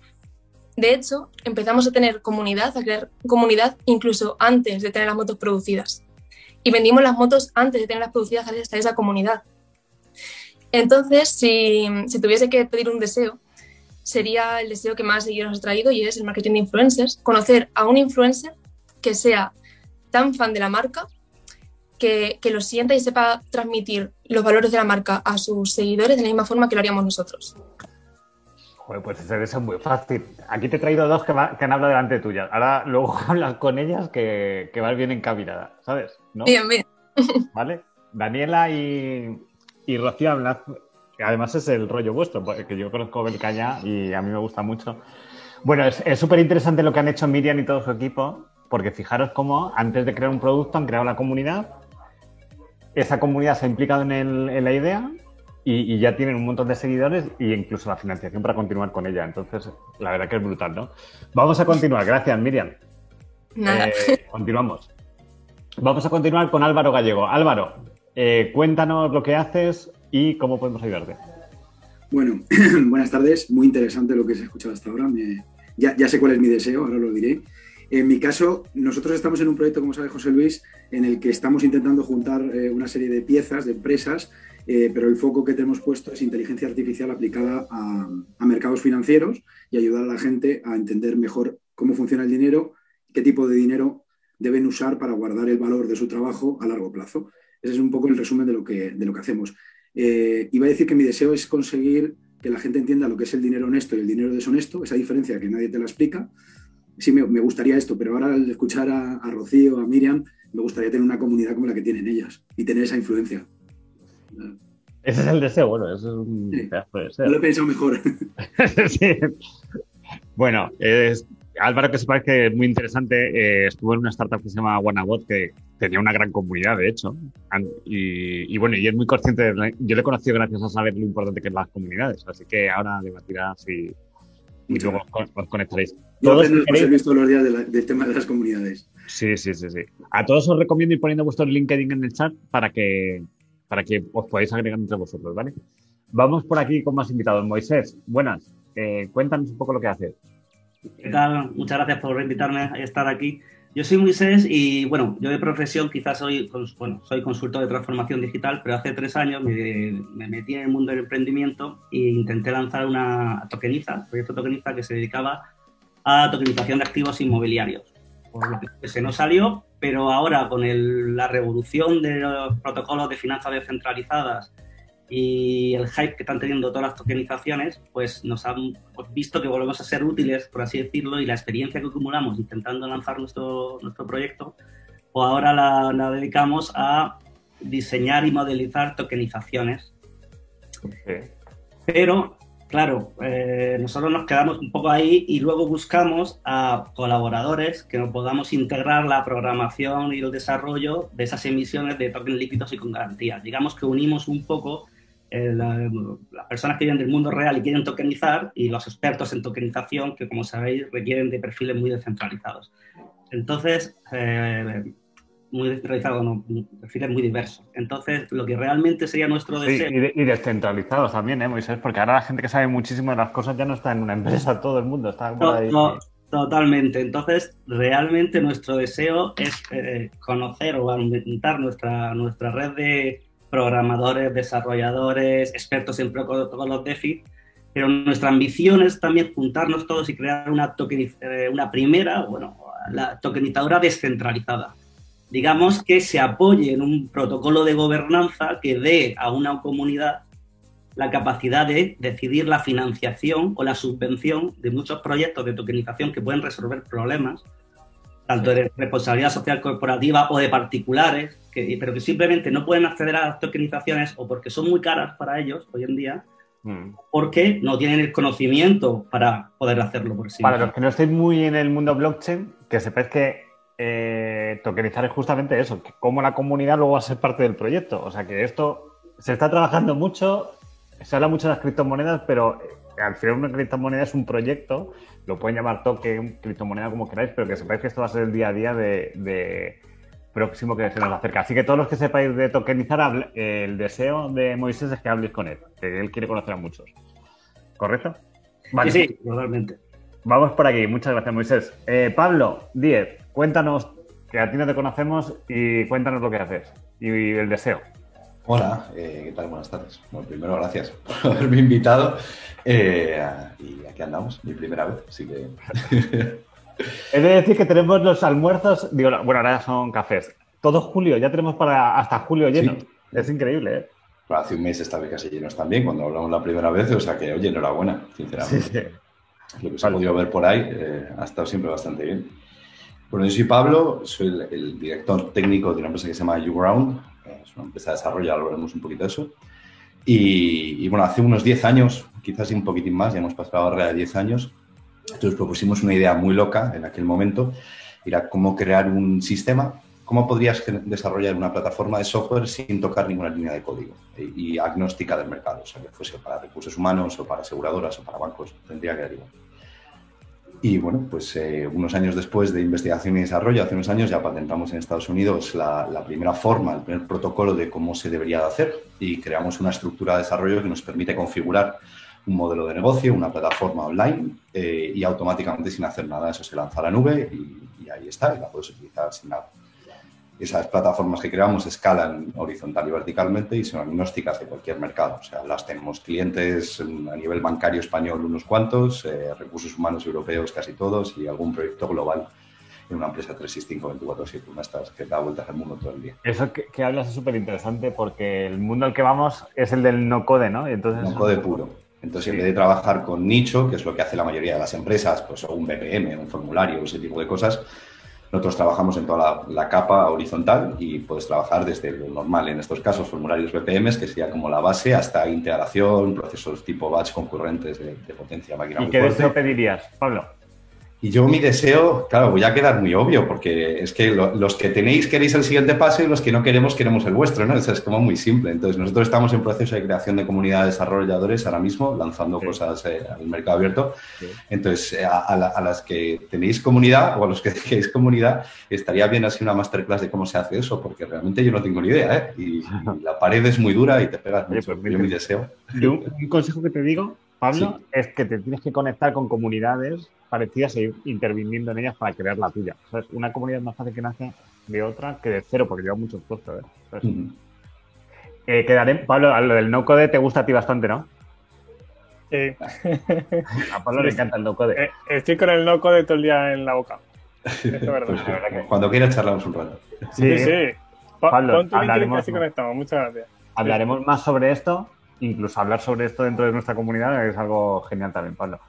De hecho, empezamos a tener comunidad, a crear comunidad incluso antes de tener las motos producidas. Y vendimos las motos antes de tenerlas producidas gracias a esa comunidad. Entonces, si, tuviese que pedir un deseo, sería el deseo que más seguidores ha traído y es el marketing de influencers. Conocer a un influencer que sea tan fan de la marca, que, que lo sienta y sepa transmitir los valores de la marca a sus seguidores de la misma forma que lo haríamos nosotros. Joder, pues deseo es muy fácil. Aquí te he traído dos que, va- que han hablado delante tuya. Ahora luego <laughs> hablas con ellas que, que vas bien encaminada, ¿sabes? ¿No? Bien, bien. <laughs> ¿Vale? Daniela y, y Rocío hablad, que además es el rollo vuestro, porque yo conozco Belcaña y a mí me gusta mucho. Bueno, es es súper interesante lo que han hecho Miriam y todo su equipo, porque fijaros cómo antes de crear un producto han creado la comunidad, esa comunidad se ha implicado en, el- en la idea y, y ya tienen un montón de seguidores e incluso la financiación para continuar con ella. Entonces, la verdad que es brutal, ¿no? Vamos a continuar. Gracias, Miriam. Nada. Eh, continuamos. Vamos a continuar con Álvaro Gallego. Álvaro, eh, cuéntanos lo que haces y cómo podemos ayudarte. Bueno, <clears throat> buenas tardes. Muy interesante lo que se ha escuchado hasta ahora. Me- ya, ya sé cuál es mi deseo, ahora lo diré. En mi caso, nosotros estamos en un proyecto, como sabe José Luis, en el que estamos intentando juntar eh, una serie de piezas, de empresas, eh, pero el foco que tenemos puesto es inteligencia artificial aplicada a, mercados financieros y ayudar a la gente a entender mejor cómo funciona el dinero, qué tipo de dinero deben usar para guardar el valor de su trabajo a largo plazo. Ese es un poco el resumen de lo que, de lo que hacemos. Eh, iba a decir que mi deseo es conseguir que la gente entienda lo que es el dinero honesto y el dinero deshonesto, esa diferencia que nadie te la explica. Sí, me, gustaría esto, pero ahora al escuchar a Rocío, a Miriam, me gustaría tener una comunidad como la que tienen ellas y tener esa influencia. Ese es el deseo, bueno, eso es un Sí. pedazo de No deseo. lo he pensado mejor. <laughs> Sí. Bueno, es- Álvaro, que sepáis que es muy interesante, eh, estuvo en una startup que se llama Wanabot, que tenía una gran comunidad, de hecho. Y, y bueno, y es muy consciente, de la- yo le he conocido gracias a saber lo importante que es las comunidades, así que ahora debatirá si y luego os, con- os conectaréis. Yo Todos, servicio todos los días de la- del tema de las comunidades. Sí, sí, sí, sí. A todos os recomiendo ir poniendo vuestro LinkedIn en el chat para que, para que os podáis agregar entre vosotros, ¿vale? Vamos por aquí con más invitados. Moisés, buenas. Eh, cuéntanos un poco lo que haces. ¿Qué tal? Muchas gracias por invitarme a estar aquí. Yo soy Moisés y, bueno, yo de profesión quizás soy, bueno, soy consultor de transformación digital, pero hace tres años me, me metí en el mundo del emprendimiento e intenté lanzar una tokeniza, proyecto tokeniza que se dedicaba a tokenización de activos inmobiliarios. Por lo que se nos salió, pero ahora con el- la revolución de los protocolos de finanzas descentralizadas y el hype que están teniendo todas las tokenizaciones, pues nos han pues, visto que volvemos a ser útiles, por así decirlo, y la experiencia que acumulamos intentando lanzar nuestro, nuestro proyecto, pues ahora la, la dedicamos a diseñar y modelizar tokenizaciones. Pero, claro, eh, nosotros nos quedamos un poco ahí y luego buscamos a colaboradores que nos podamos integrar la programación y el desarrollo de esas emisiones de tokens líquidos y con garantías. Digamos que unimos un poco eh, la- las personas que vienen del mundo real y quieren tokenizar y los expertos en tokenización que, como sabéis, requieren de perfiles muy descentralizados. Entonces, eh, muy descentralizados, no, perfiles muy diversos. Entonces, lo que realmente sería nuestro Sí, deseo... y, de- y descentralizados también, ¿eh, Moisés? Porque ahora la gente que sabe muchísimo de las cosas ya no está en una empresa, todo el mundo está por ahí. To- Totalmente. Entonces, realmente nuestro deseo es eh, conocer o aumentar nuestra, nuestra red de programadores, desarrolladores, expertos en protocolos DeFi, pero nuestra ambición es también juntarnos todos y crear una, tokeniz- eh, una primera, bueno, la tokenizadora descentralizada. Digamos que se apoye en un protocolo de gobernanza que dé a una comunidad la capacidad de decidir la financiación o la subvención de muchos proyectos de tokenización que pueden resolver problemas, tanto de responsabilidad social corporativa o de particulares, que, pero que simplemente no pueden acceder a las tokenizaciones o porque son muy caras para ellos hoy en día, Mm. porque no tienen el conocimiento para poder hacerlo por sí Para los que no estéis muy en el mundo blockchain, que sepáis que eh, tokenizar es justamente eso, que cómo la comunidad luego va a ser parte del proyecto. O sea que esto se está trabajando mucho, se habla mucho de las criptomonedas, pero eh, al final una criptomoneda es un proyecto, lo pueden llamar token, criptomoneda como queráis, pero que sepáis que esto va a ser el día a día de, de próximo que se nos acerca. Así que todos los que sepáis de tokenizar, el deseo de Moisés es que habléis con él, que él quiere conocer a muchos. ¿Correcto? Sí, sí, totalmente. Vamos por aquí, muchas gracias Moisés. Eh, Pablo, Diez, cuéntanos, que a ti no te conocemos, y cuéntanos lo que haces y el deseo. Hola, eh, ¿qué tal? Buenas tardes. Bueno, primero, gracias <laughs> por haberme invitado. Eh, y aquí andamos, mi primera vez, así que. <laughs> He de decir que tenemos los almuerzos, digo, bueno, ahora ya son cafés. Todo julio, ya tenemos para hasta julio lleno. Es increíble, ¿eh? Bueno, hace un mes estaba casi llenos también cuando hablamos la primera vez, o sea que, oye, enhorabuena, sinceramente. Sí, sí. Lo que se ha podido ver por ahí eh, ha estado siempre bastante bien. Bueno, yo soy Pablo, soy el, el director técnico de una empresa que se llama YouGround, eh, es una empresa de desarrollo, ahora hablaremos un poquito de eso. Y, y, bueno, hace unos 10 años, quizás un poquitín más, ya hemos pasado de 10 años, entonces propusimos una idea muy loca en aquel momento, era cómo crear un sistema, cómo podrías desarrollar una plataforma de software sin tocar ninguna línea de código y, y agnóstica del mercado, o sea, que fuese para recursos humanos o para aseguradoras o para bancos, tendría que dar igual. Y bueno, pues eh, unos años después de investigación y desarrollo, hace unos años ya patentamos en Estados Unidos la, primera forma, el primer protocolo de cómo se debería de hacer y creamos una estructura de desarrollo que nos permite configurar un modelo de negocio, una plataforma online eh, y automáticamente sin hacer nada eso se lanza a la nube y ahí está y la puedes utilizar sin nada. Esas plataformas que creamos escalan horizontal y verticalmente y son agnósticas de cualquier mercado. O sea, las tenemos clientes a nivel bancario español unos cuantos, eh, recursos humanos europeos casi todos y algún proyecto global en una empresa 365, 24-7, una estas que da vueltas al mundo todo el día. Eso que, que hablas es súper interesante porque el mundo al que vamos es el del no code, ¿no? Y entonces no code puro. Entonces, en vez de trabajar con nicho, que es lo que hace la mayoría de las empresas, pues un BPM, un formulario, ese tipo de cosas, nosotros trabajamos en toda la, capa horizontal y puedes trabajar desde lo normal, en estos casos, formularios BPMs, que sería como la base, hasta integración, procesos tipo batch concurrentes de, potencia máquina. ¿Y qué deseo pedirías, Pablo? Y yo mi deseo, claro, voy a quedar muy obvio, porque es que los que tenéis queréis el siguiente paso y los que no queremos queremos el vuestro, ¿no? Eso es como muy simple. Entonces, nosotros estamos en proceso de creación de comunidad de desarrolladores ahora mismo, lanzando cosas eh, al mercado abierto. Entonces, eh, a, las que tenéis comunidad o a los que <laughs> tenéis comunidad, estaría bien así una masterclass de cómo se hace eso, porque realmente yo no tengo ni idea, ¿eh? Y, la pared es muy dura y te pegas mucho. Pues yo mi deseo. Yo, un consejo que te digo, Pablo, es que te tienes que conectar con comunidades parecidas e ir interviniendo en ellas para crear la tuya. Una comunidad más fácil que nace de otra que de cero, porque lleva muchos costos. ¿eh? eh, quedaré, Pablo, lo del no-code te gusta a ti bastante, ¿no? Sí. <laughs> A Pablo le encanta el no-code. Eh, estoy con el no-code todo el día en la boca. Es verdad. Pues, cuando quieras charlamos un rato. Sí, sí. Pablo, hablaremos, Muchas gracias. Hablaremos más sobre esto, incluso hablar sobre esto dentro de nuestra comunidad es algo genial también, Pablo.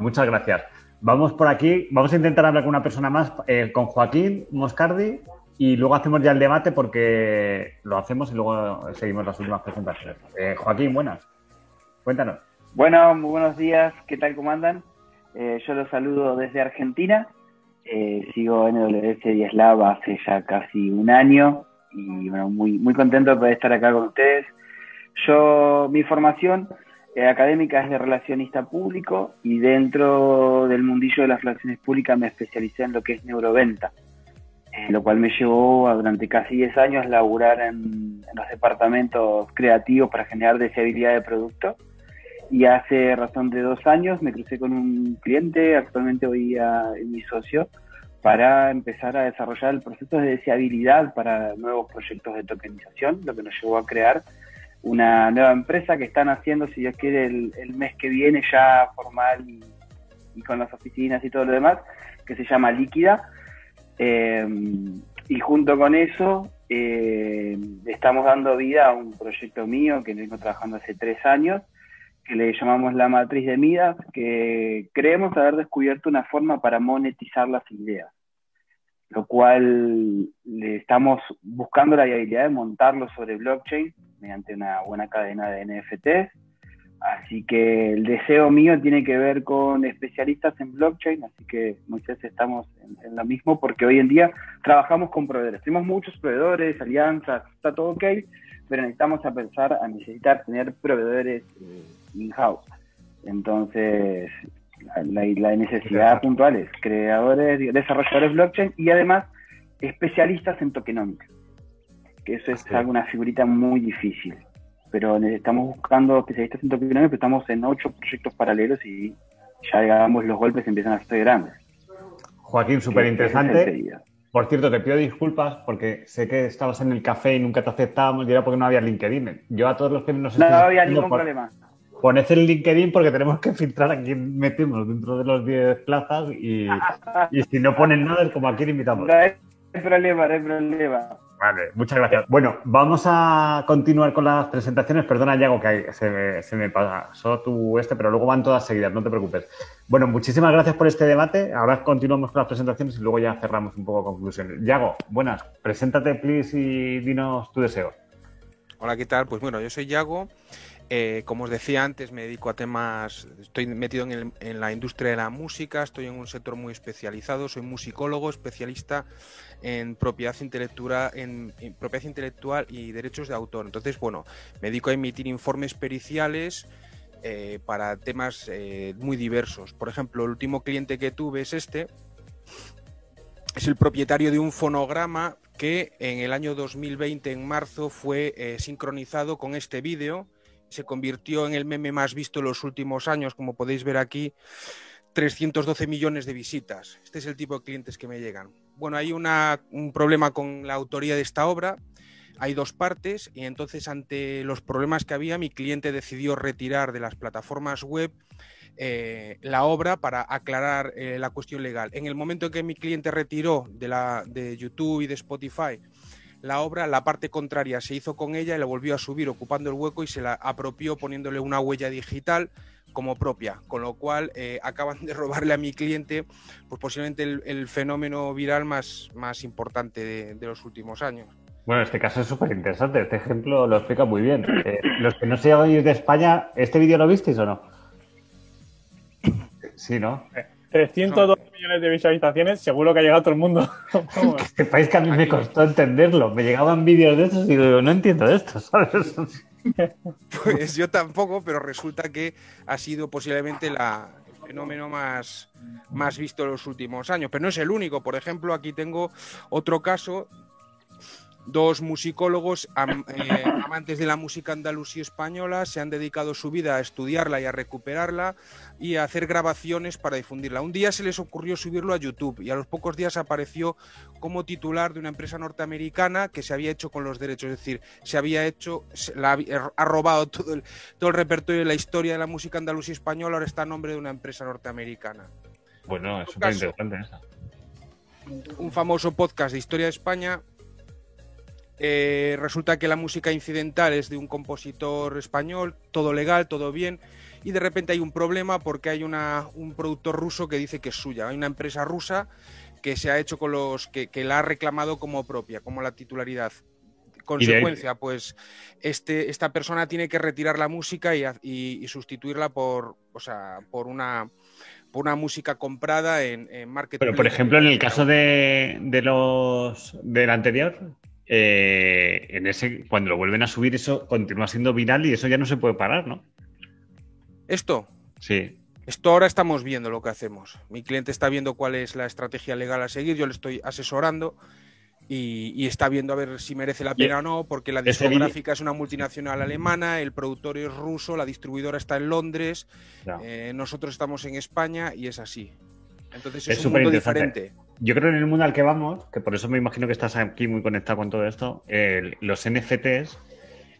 Muchas gracias. Vamos por aquí, vamos a intentar hablar con una persona más, eh, con Joaquín Moscardi, y luego hacemos ya el debate porque lo hacemos y luego seguimos las últimas presentaciones. Eh, Joaquín, buenas. Cuéntanos. Bueno, muy buenos días. ¿Qué tal? ¿Cómo andan? Eh, yo los saludo desde Argentina. sigo en NWS y Slav hace ya casi un año y bueno, muy, muy contento de poder estar acá con ustedes. Yo, mi formación eh, académica es de relacionista público y dentro del mundillo de las relaciones públicas me especialicé en lo que es neuroventa, eh, lo cual me llevó a, durante casi 10 años laburar en, los departamentos creativos para generar deseabilidad de producto. Y hace razón de dos años me crucé con un cliente, actualmente hoy a, mi socio, para empezar a desarrollar el proceso de deseabilidad para nuevos proyectos de tokenización, lo que nos llevó a crear una nueva empresa que están haciendo, si Dios quiere, el, mes que viene ya formal y, con las oficinas y todo lo demás, que se llama Líquida. Eh, y junto con eso eh, estamos dando vida a un proyecto mío que vengo trabajando hace tres años, que le llamamos la matriz de Midas, que creemos haber descubierto una forma para monetizar las ideas lo cual le estamos buscando la viabilidad de montarlo sobre blockchain mediante una buena cadena de NFTs. Así que el deseo mío tiene que ver con especialistas en blockchain, así que muchas veces estamos en, lo mismo porque hoy en día trabajamos con proveedores. Tenemos muchos proveedores, alianzas, está todo ok, pero necesitamos a pensar a necesitar tener proveedores eh, in-house. Entonces, la, necesidad puntual es creadores, desarrolladores blockchain y además especialistas en tokenomics que eso es una figurita muy difícil. Pero estamos buscando especialistas en tokenomics, pero estamos en ocho proyectos paralelos y ya digamos los golpes empiezan a ser grandes. Joaquín, súper interesante. Por cierto, te pido disculpas porque sé que estabas en el café y nunca te aceptábamos y era porque no había LinkedIn. Yo a todos los que nos No, no había ningún problema. Poned el LinkedIn porque tenemos que filtrar a quién metemos dentro de los 10 plazas y, <laughs> y si no ponen nada es como a quién invitamos. No hay problema, no hay problema. Vale, muchas gracias. Bueno, vamos a continuar con las presentaciones. Perdona, Yago, que se, se me pasó tu este, pero luego van todas seguidas, no te preocupes. Bueno, muchísimas gracias por este debate. Ahora continuamos con las presentaciones y luego ya cerramos un poco conclusiones. Yago, buenas, preséntate, please, y dinos tu deseo. Hola, ¿qué tal? Pues bueno, yo soy Yago. Eh, como os decía antes, me dedico a temas, estoy metido en, la industria de la música, estoy en un sector muy especializado, soy musicólogo, especialista en propiedad intelectual, en, propiedad intelectual y derechos de autor. Entonces, bueno, me dedico a emitir informes periciales eh, para temas eh, muy diversos. Por ejemplo, el último cliente que tuve es este. Es el propietario de un fonograma que en el año 2020, en marzo, fue sincronizado con este vídeo se convirtió en el meme más visto en los últimos años, como podéis ver aquí, 312 millones de visitas. Este es el tipo de clientes que me llegan. Bueno, hay un problema con la autoría de esta obra. Hay dos partes y entonces ante los problemas que había, mi cliente decidió retirar de las plataformas web eh, la obra para aclarar eh, la cuestión legal. En el momento en que mi cliente retiró de, YouTube y de Spotify la obra, la parte contraria se hizo con ella y la volvió a subir ocupando el hueco y se la apropió poniéndole una huella digital como propia, con lo cual eh, <laughs> acaban de robarle a mi cliente pues posiblemente el, el fenómeno viral más, más importante de, de los últimos años. Bueno, este caso es súper interesante. Este ejemplo lo explica muy bien. Eh, los que no se llevan de España, ¿este vídeo lo visteis o no? <laughs> Sí, ¿no? 302 millones de visualizaciones, seguro que ha llegado todo el mundo. <laughs> Que <laughs> sepáis que a mí me costó entenderlo. Me llegaban vídeos de estos y digo, no entiendo esto, <laughs> ¿sabes? Pues yo tampoco, pero resulta que ha sido posiblemente la, el fenómeno más, más visto en los últimos años. Pero no es el único. Por ejemplo, aquí tengo otro caso. Dos musicólogos am- eh, amantes de la música andalusí española se han dedicado su vida a estudiarla y a recuperarla y a hacer grabaciones para difundirla. Un día se les ocurrió subirlo a YouTube y a los pocos días apareció como titular de una empresa norteamericana que se había hecho con los derechos, es decir, se había hecho, se la había- ha robado todo el, todo el repertorio de la historia de la música andalusí española, ahora está a nombre de una empresa norteamericana. Bueno, es súper interesante un famoso podcast de historia de España. Eh, resulta que la música incidental es de un compositor español, todo legal, todo bien, y de repente hay un problema porque hay una, un productor ruso que dice que es suya. Hay una empresa rusa que se ha hecho con los que, que la ha reclamado como propia, como la titularidad. Consecuencia, pues este, esta persona tiene que retirar la música y, ha- y- y sustituirla por, o sea, por una música comprada en, en marketplace. Pero, por ejemplo, en el caso de, de los del anterior, eh, en ese, cuando lo vuelven a subir, eso continúa siendo viral y eso ya no se puede parar, ¿no? Esto, Sí. Esto ahora estamos viendo lo que hacemos. Mi cliente está viendo cuál es la estrategia legal a seguir, yo le estoy asesorando y, y está viendo a ver si merece la pena o no, porque la discográfica es una multinacional alemana, el productor es ruso, la distribuidora está en Londres, eh, nosotros estamos en España y es así. Entonces Es es, un mundo diferente. Yo creo en el mundo al que vamos, que por eso me imagino que estás aquí muy conectado con todo esto, los NFTs,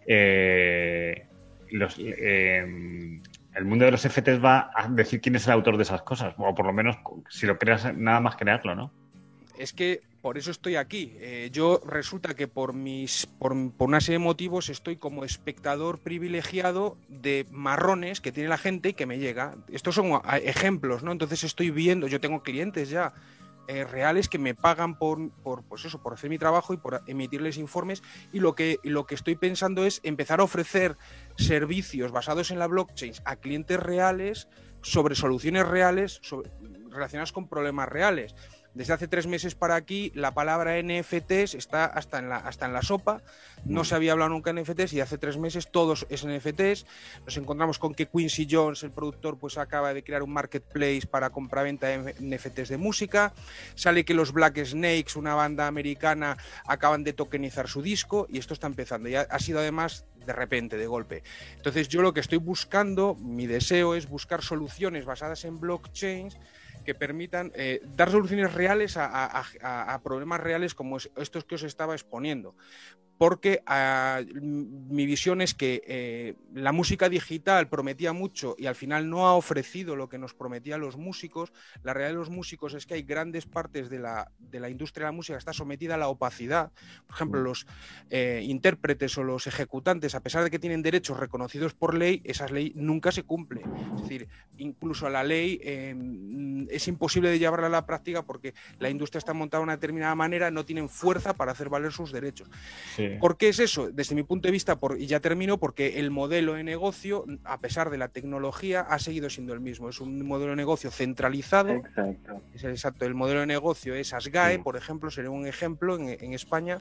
eh, los, eh, el mundo de los NFTs va a decir quién es el autor de esas cosas, o por lo menos si lo creas, nada más crearlo, ¿no? Es que por eso estoy aquí. Eh, yo resulta que por mis por una serie de motivos estoy como espectador privilegiado de marrones que tiene la gente y que me llega. Estos son ah, ejemplos, ¿no? Entonces estoy viendo, yo tengo clientes ya eh, reales que me pagan por, por pues eso, por hacer mi trabajo y por emitirles informes y lo que lo que estoy pensando es empezar a ofrecer servicios basados en la blockchain a clientes reales sobre soluciones reales relacionadas con problemas reales. Desde hace tres meses para aquí, la palabra NFTs está hasta en la, hasta en la sopa. No se había hablado nunca de NFTs y hace tres meses todos es NFTs. Nos encontramos con que Quincy Jones, el productor, pues acaba de crear un marketplace para compraventa de NFTs de música. Sale que los Black Snakes, una banda americana, acaban de tokenizar su disco y esto está empezando. Y ha, ha sido además de repente, de golpe. Entonces yo lo que estoy buscando, mi deseo es buscar soluciones basadas en blockchains que permitan eh, dar soluciones reales a, problemas reales como es- estos que os estaba exponiendo. Porque ah, mi visión es que eh, la música digital prometía mucho y al final no ha ofrecido lo que nos prometían los músicos. La realidad de los músicos es que hay grandes partes de la, de la industria de la música que está sometida a la opacidad. Por ejemplo, los eh, intérpretes o los ejecutantes, a pesar de que tienen derechos reconocidos por ley, esa ley nunca se cumple. Es decir, incluso la ley eh, mm, es imposible de llevarla a la práctica porque la industria está montada de una determinada manera, no tienen fuerza para hacer valer sus derechos. ¿Por qué es eso? Desde mi punto de vista, por- y ya termino, porque el modelo de negocio, a pesar de la tecnología, ha seguido siendo el mismo. Es un modelo de negocio centralizado. Exacto. Es exacto. El modelo de negocio es ASGAE, por ejemplo, sería un ejemplo en, en España.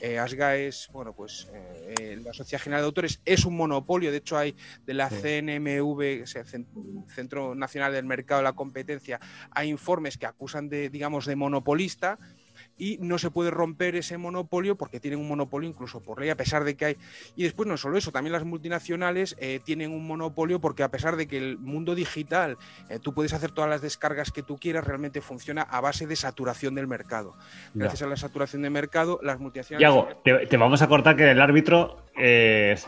Eh, ASGAE es, bueno, pues eh, eh, la Sociedad General de Autores es un monopolio. De hecho, hay de la CNMV, o sea, Centro Nacional del Mercado de la Competencia, hay informes que acusan de, digamos, de monopolista y no se puede romper ese monopolio porque tienen un monopolio incluso por ley, a pesar de que hay... Y después no solo eso, también las multinacionales eh, tienen un monopolio porque a pesar de que el mundo digital, eh, tú puedes hacer todas las descargas que tú quieras, realmente funciona a base de saturación del mercado. Ya. Gracias a la saturación del mercado, las multinacionales... Yago, te, te vamos a cortar que el árbitro es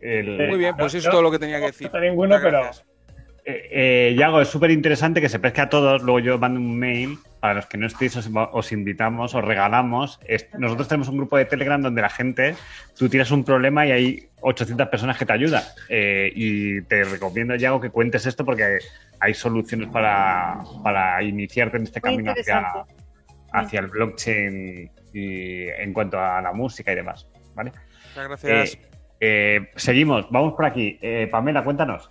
el- Muy bien, pues eso es todo lo que tenía que decir. No ninguno, Muchas pero gracias. Eh, eh, Yago, es súper interesante que se pesque a todos. Luego yo mando un mail. Para los que no estéis, os, os invitamos, os regalamos. Es- nosotros tenemos un grupo de Telegram donde la gente, tú tienes un problema y hay 800 personas que te ayudan. Eh, y te recomiendo, Yago, que cuentes esto porque hay soluciones para, para iniciarte en este Muy camino hacia, hacia el blockchain y en cuanto a la música y demás. ¿vale? Muchas gracias. Eh, eh, seguimos, vamos por aquí. Eh, Pamela, cuéntanos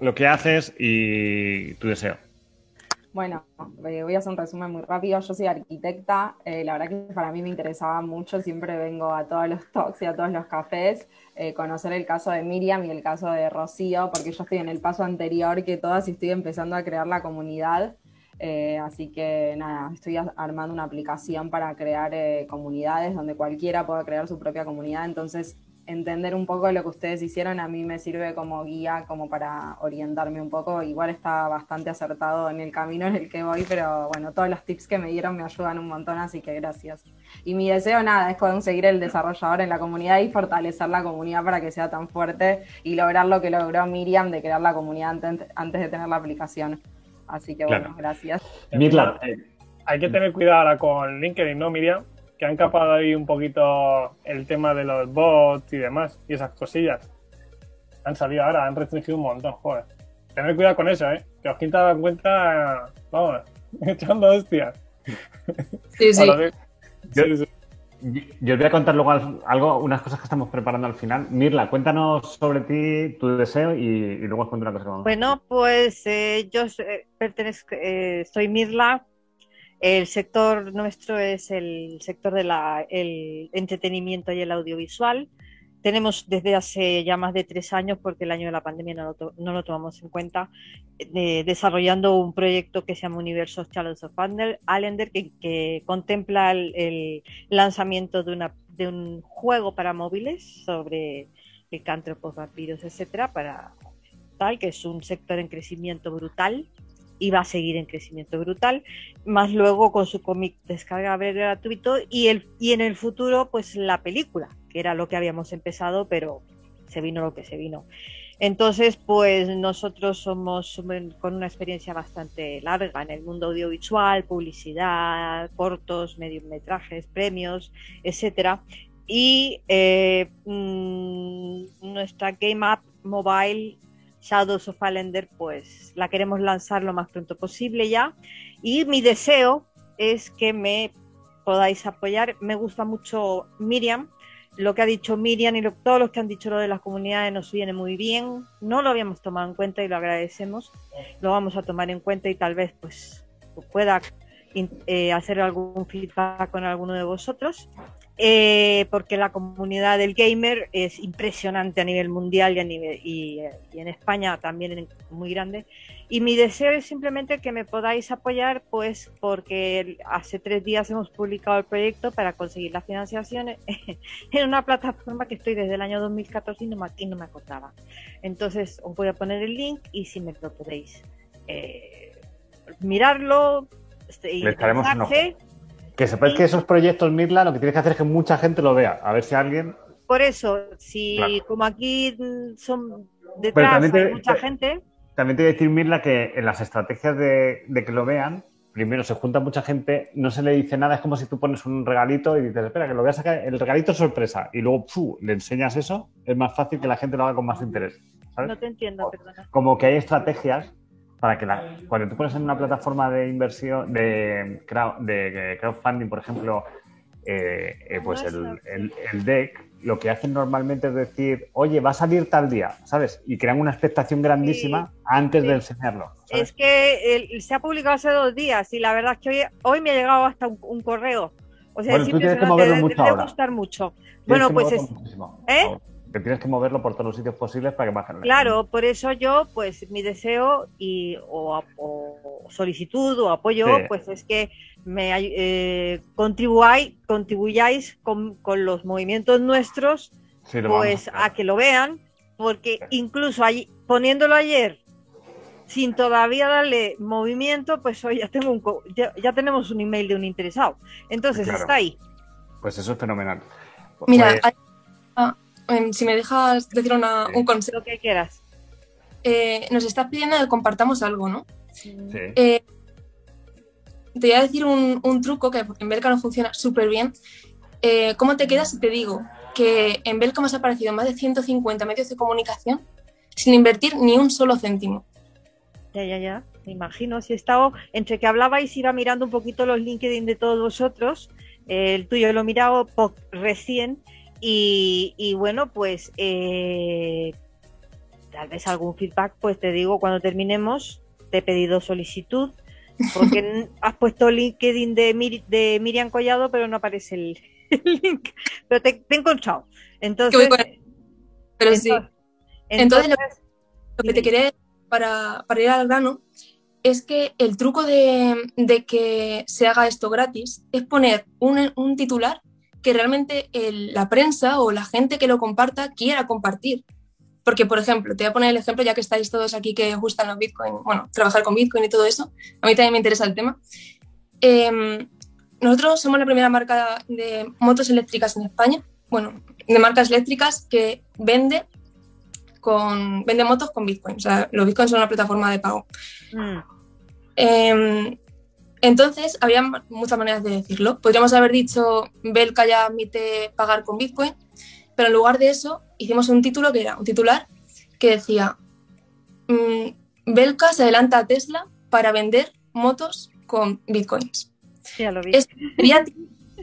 lo que haces y tu deseo. Bueno, eh, voy a hacer un resumen muy rápido. Yo soy arquitecta. eh, la verdad que para mí me interesaba mucho. Siempre vengo a todos los <laughs> talks y a todos los cafés. eh, conocer el caso de Miriam y el caso de Rocío, porque yo estoy en el paso anterior que todas y estoy empezando a crear la comunidad. Eh, así que nada, estoy armando una aplicación para crear eh, comunidades donde cualquiera pueda crear su propia comunidad. Entonces, entender un poco lo que ustedes hicieron a mí me sirve como guía, como para orientarme un poco. Igual está bastante acertado en el camino en el que voy, pero bueno, todos los tips que me dieron me ayudan un montón, así que gracias. Y mi deseo nada es conseguir el desarrollador en la comunidad y fortalecer la comunidad para que sea tan fuerte y lograr lo que logró Miriam de crear la comunidad antes, antes de tener la aplicación. Así que bueno, Claro. gracias. Mirla, Hay que tener cuidado ahora con LinkedIn, ¿no, Miriam? Que han capado ahí un poquito el tema de los bots y demás, y esas cosillas. Han salido ahora, han restringido un montón, joder. Tener cuidado con eso, ¿eh? Que os quita la cuenta, vamos, <laughs> echando hostias. Sí, sí. Ahora Yo, yo os voy a contar luego al- algo, unas cosas que estamos preparando al final. Mirla, cuéntanos sobre ti, tu deseo y, y luego os cuento una cosa que vamos a Bueno, pues eh, yo eh, pertenezco, eh, soy Mirla. El sector nuestro es el sector del entretenimiento y el audiovisual. Tenemos desde hace ya más de tres años, porque el año de la pandemia no lo, to- no lo tomamos en cuenta, desarrollando un proyecto que se llama Universos Shadows of Allender, que, contempla el, el lanzamiento de, una, de un juego para móviles sobre licántropos, vampiros, etcétera, para tal, que es un sector en crecimiento brutal y va a seguir en crecimiento brutal, más luego con su cómic descargable gratuito y, el, y en el futuro pues la película, que era lo que habíamos empezado, pero se vino lo que se vino. Entonces, pues nosotros somos con una experiencia bastante larga en el mundo audiovisual, publicidad, cortos, mediometrajes, premios, etcétera. Y eh, mm, nuestra Game App Mobile Shadows of Allender, pues la queremos lanzar lo más pronto posible ya. Y mi deseo es que me podáis apoyar. Me gusta mucho Miriam. Lo que ha dicho Miriam y lo- todos los que han dicho lo de las comunidades nos viene muy bien. No lo habíamos tomado en cuenta y lo agradecemos. Lo vamos a tomar en cuenta y tal vez pues pueda eh, hacer algún feedback con alguno de vosotros. Eh, porque la comunidad del gamer es impresionante a nivel mundial y, a nivel, y, y en España también muy grande. Y mi deseo es simplemente que me podáis apoyar, pues porque hace tres días hemos publicado el proyecto para conseguir la financiación <laughs> en una plataforma que estoy desde el año 2014 y no me, y no me acordaba. Entonces os voy a poner el link y si me lo podéis eh, mirarlo este, y Que sepáis que esos proyectos, Mirla, lo que tienes que hacer es que mucha gente lo vea. A ver si alguien. Por eso, si Claro. como aquí son detrás te- hay mucha te- gente, También te voy a decir, Mirla, que en las estrategias de, de que lo vean, primero se junta mucha gente, no se le dice nada, es como si tú pones un regalito y dices, espera, que lo voy a sacar, el regalito es sorpresa, y luego le enseñas eso, es más fácil que la gente lo haga con más interés. ¿sabes? no te entiendo, perdona. Como que hay estrategias para que la- cuando tú pones en una plataforma de inversión, de, crowd- de crowdfunding, por ejemplo, eh, eh, pues el, el, el deck, lo que hacen normalmente es decir, oye, va a salir tal día, ¿sabes? Y crean una expectación grandísima antes de enseñarlo. ¿sabes? Es que el- se ha publicado hace dos días y la verdad es que hoy, hoy me ha llegado hasta un, un correo. O sea, Bueno, tú tienes que moverlo mucho ahora. gustar mucho. Bueno, que pues es. ¿eh? Te tienes que moverlo por todos los sitios posibles para que bajen la Claro, por eso yo, pues mi deseo y o, solicitud o apoyo, Sí. pues es que me eh, contribuyáis con, con los movimientos nuestros, Sí, lo vamos a pues a que lo vean, porque incluso allí, poniéndolo ayer sin todavía darle movimiento, pues hoy ya tengo un co- ya, ya tenemos un email de un interesado. Entonces Claro. está ahí. Pues eso es fenomenal. Mira, Pues- hay- ah, si me dejas decir una- un consejo. Lo que quieras. eh, nos estás pidiendo que compartamos algo, ¿no? Sí. Eh, te voy a decir un, un truco que en Belka no funciona súper bien. Eh, ¿Cómo te quedas si te digo que en Belka hemos aparecido más de 150 medios de comunicación sin invertir ni un solo céntimo? Ya, ya, ya, me imagino. Si he estado, entre que hablabais, iba mirando un poquito los LinkedIn de todos vosotros. El tuyo lo he mirado recién. Y, y bueno, pues eh, tal vez algún feedback, pues te digo, cuando terminemos, te he pedido solicitud, porque <laughs> has puesto LinkedIn de, Mir- de Miriam Collado, pero no aparece el, <laughs> el link. Pero te, te he encontrado. Entonces, voy con- Pero sí. entonces- Entonces, lo, entonces, lo que te quería decir para, para ir al grano es que el truco de, de que se haga esto gratis es poner un, un titular que realmente el- la prensa o la gente que lo comparta quiera compartir. Porque, por ejemplo, te voy a poner el ejemplo, ya que estáis todos aquí que gustan los Bitcoin, bueno, trabajar con Bitcoin y todo eso, a mí también me interesa el tema. Em, nosotros somos la primera marca de motos eléctricas en España, bueno, de marcas eléctricas que vende con vende motos con Bitcoin. O sea, los Bitcoins son una plataforma de pago. mm, Eh, entonces, había muchas maneras de decirlo. Podríamos haber dicho, Belka ya admite pagar con Bitcoin, pero en lugar de eso, hicimos un título que era un titular que decía, mm, Belka se adelanta a Tesla para vender motos con Bitcoins. ya lo vi. Es mediático,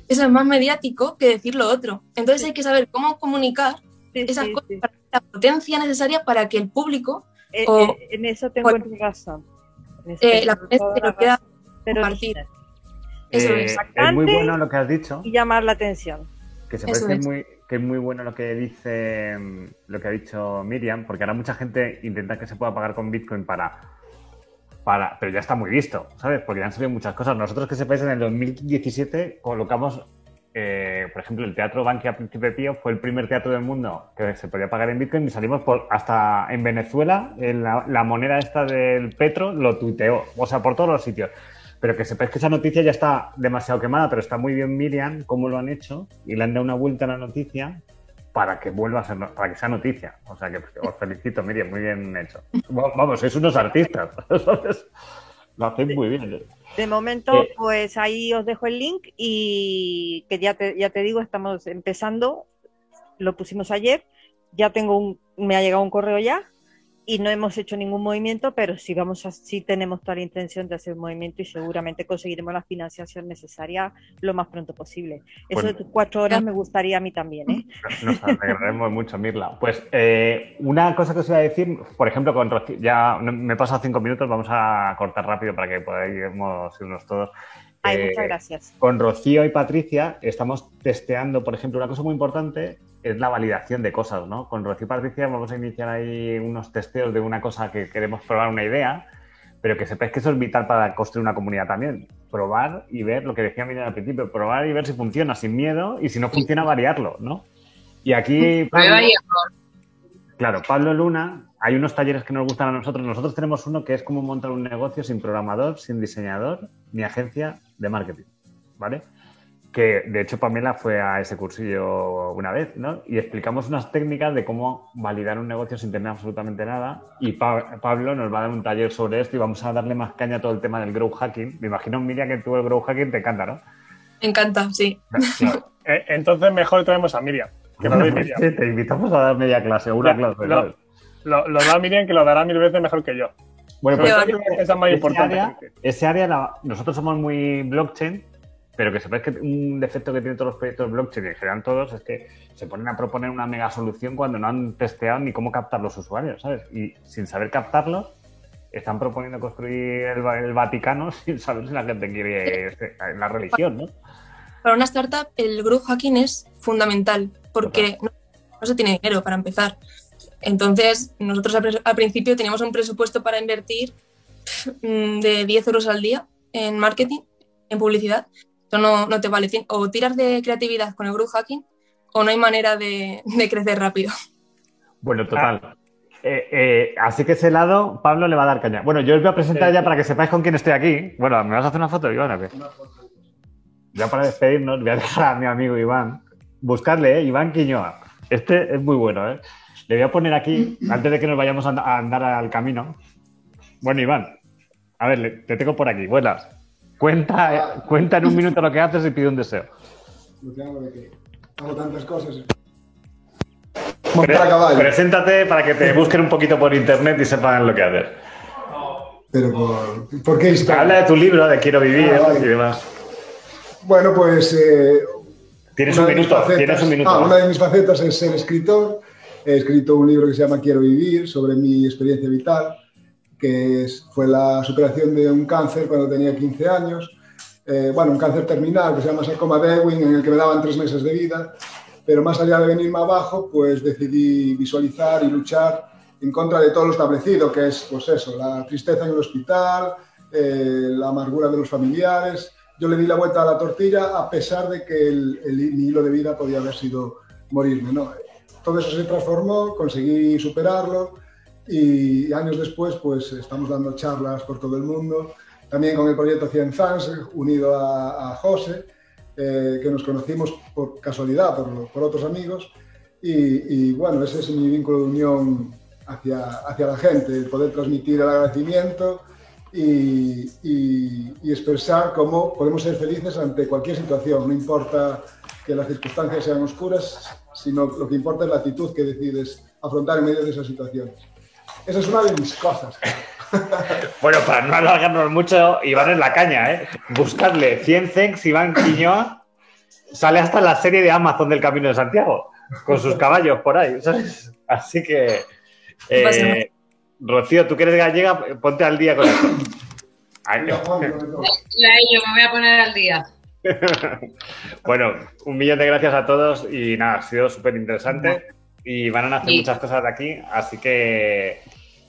eso es más mediático que decir lo otro. Entonces hay que saber cómo comunicar esas sí, cosas para la potencia necesaria para que el público Eh, o eh, en eso tengo o- razón. En eso eh, la queda razón. Pero compartir. Eso Eh, es. es muy bueno lo que has dicho. Y llamar la atención. Que se parece es. muy, que es muy bueno lo que dice mm, lo que ha dicho Miriam, porque ahora mucha gente intenta que se pueda pagar con Bitcoin para, para, pero ya está muy visto, ¿sabes? Porque ya han salido muchas cosas. Nosotros que sepáis, en el 2017 colocamos, eh, por ejemplo, el Teatro Bankia Príncipe Pío fue el primer teatro del mundo que se podía pagar en Bitcoin y salimos por hasta en Venezuela, en la, la moneda esta del Petro lo tuiteó, o sea, por todos los sitios. Pero que sepáis que esa noticia ya está demasiado quemada, pero está muy bien Miriam, cómo lo han hecho, y le han dado una vuelta a la noticia para que vuelva a ser, para que sea noticia. O sea que pues, os felicito, Miriam, muy bien hecho. Va- Vamos, sois unos artistas, <laughs> ¿sabes? Lo hacéis muy bien. De momento, Eh. pues ahí os dejo el link y que ya te, ya te digo, estamos empezando, lo pusimos ayer, ya tengo un, me ha llegado un correo ya y no hemos hecho ningún movimiento, pero sí vamos a, sí tenemos toda la intención de hacer un movimiento y seguramente conseguiremos la financiación necesaria lo más pronto posible. Eso Pues- de tus cuatro horas me gustaría a mí también, ¿eh? Nos alegraremos mucho, Mirla. Pues eh, una cosa que os iba a decir, por ejemplo, con Rocío, ya me he pasado cinco minutos, vamos a cortar rápido para que podamos irnos todos. Ay, Eh, muchas gracias. Con Rocío y Patricia estamos testeando, por ejemplo, una cosa muy importante es la validación de cosas, ¿no? Con Rocío Patricia vamos a iniciar ahí unos testeos de una cosa que queremos probar una idea, pero que sepáis que eso es vital para construir una comunidad también. Probar y ver lo que decía Miriam al principio, probar y ver si funciona sin miedo y si no funciona variarlo, ¿no? Y aquí Pablo, claro, Pablo Luna, hay unos talleres que nos gustan a nosotros. Nosotros tenemos uno que es cómo montar un negocio sin programador, sin diseñador, ni agencia de marketing, ¿vale? Que de hecho Pamela fue a ese cursillo una vez, ¿no? Y explicamos unas técnicas de cómo validar un negocio sin tener absolutamente nada. Y Pa- Pablo nos va a dar un taller sobre esto y vamos a darle más caña a todo el tema del growth hacking. Me imagino, Miriam, que tú el growth hacking te encanta, ¿no? Me encanta, sí. <laughs> Eh, entonces mejor traemos a Miriam. Que lo dé Miriam. Sí, te invitamos a dar media clase una Ya, clase. lo- ¿sabes? Lo, lo da Miriam que lo dará mil veces mejor que yo. Bueno, pues esa es más ese importante. área, ese área la- nosotros somos muy blockchain, pero que sepáis que un defecto que tienen todos los proyectos blockchain en general todos es que se ponen a proponer una mega solución cuando no han testeado ni cómo captar los usuarios, ¿sabes? Y sin saber captarlos, están proponiendo construir el, Va- el Vaticano <laughs> sin saber si la gente quiere este- la religión, ¿no? Para una startup el growth hacking es fundamental porque no, no se tiene dinero para empezar. Entonces, nosotros al, principio teníamos un presupuesto para invertir de 10 euros al día en marketing, en publicidad. No, no te vale. O tiras de creatividad con el growth hacking o no hay manera de, de crecer rápido. Bueno, total. Eh, eh, así que ese lado, Pablo le va a dar caña. Bueno, yo os voy a presentar ya para que sepáis con quién estoy aquí. Bueno, ¿me vas a hacer una foto, Iván? o qué? Ya para despedirnos, voy a dejar a mi amigo Iván. Buscarle, ¿eh? Iván Quiñoa. Este es muy bueno, ¿eh? Le voy a poner aquí, antes de que nos vayamos a and- a andar al camino. Bueno, Iván, a ver, te tengo por aquí. Buenas. Cuenta, cuenta en un minuto lo que haces y pide un deseo. Lo que hago de que hago tantas cosas. Pre- a preséntate para que te busquen un poquito por internet y sepan lo que hacer. Pero por, ¿por qué historia? Habla de tu libro, de Quiero Vivir Ah, vale. y demás. Bueno, pues. eh, Tienes un minuto, facetas- tienes un minuto. Ah, una de mis facetas es ser escritor. He escrito un libro que se llama Quiero Vivir sobre mi experiencia vital, que fue la superación de un cáncer cuando tenía 15 años. Eh, bueno, un cáncer terminal que se llama sarcoma de Ewing, en el que me daban tres meses de vida. Pero más allá de venirme abajo, pues decidí visualizar y luchar en contra de todo lo establecido, que es, pues eso, la tristeza en el hospital, eh, la amargura de los familiares. Yo le di la vuelta a la tortilla a pesar de que el, mi hilo de vida podía haber sido morirme. Todo eso se transformó, conseguí superarlo y años después pues estamos dando charlas por todo el mundo. También con el proyecto 100 Fans, unido a, a José, eh, que nos conocimos por casualidad, por, por otros amigos. Y, y, bueno, ese es mi vínculo de unión hacia, hacia la gente, el poder transmitir el agradecimiento y, y- y expresar cómo podemos ser felices ante cualquier situación. No importa que las circunstancias sean oscuras, sino lo que importa es la actitud que decides afrontar en medio de esas situaciones. Esa es una de mis cosas. <laughs> Bueno, para no alargarnos mucho, Iván es la caña, ¿eh? Buscadle 100 Cenks, Iván Quiñoa. Sale hasta la serie de Amazon del Camino de Santiago, con sus caballos por ahí, ¿sabes? Así que. eh, Rocío, tú que eres gallega, ponte al día con esto. Ay, Ya, yo me voy a poner al día. <laughs> bueno, un millón de gracias a todos y nada, ha sido súper interesante y van a hacer Sí. muchas cosas de aquí, así que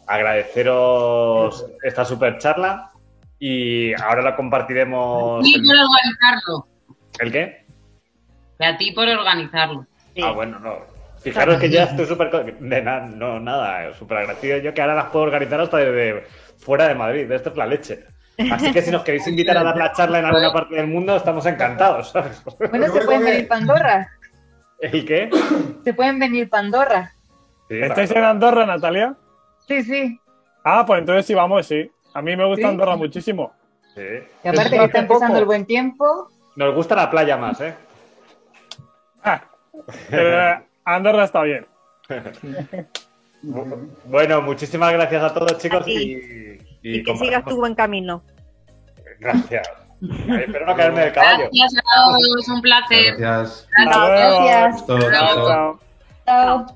agradeceros esta super charla y ahora la compartiremos. Y en- por organizarlo. ¿El qué? Y a ti por organizarlo. Ah, bueno, no. Fijaros que ya estoy súper... de no, nada, súper agradecido yo que ahora las puedo organizar hasta desde fuera de Madrid. Esto es la leche. Así que si nos queréis invitar a dar la charla en alguna parte del mundo, estamos encantados. ¿sabes? Bueno, se pueden venir Pandorra. ¿El qué? Se pueden venir Pandorra. Sí, ¿Estáis en Andorra, Natalia? Sí, sí. Ah, pues entonces sí vamos, sí. A mí me gusta Sí. Andorra muchísimo. Sí. Y aparte que está empezando el buen tiempo. Nos gusta la playa más, ¿eh? Pero eh, Andorra está bien. <laughs> Bueno, muchísimas gracias a todos, chicos. A. Y, y Y que sigas tu buen camino. Gracias. Ay, espero no caerme del caballo. Gracias a todos, un placer. Gracias. Hasta luego. Gracias. Chao, chao, chao. Chao.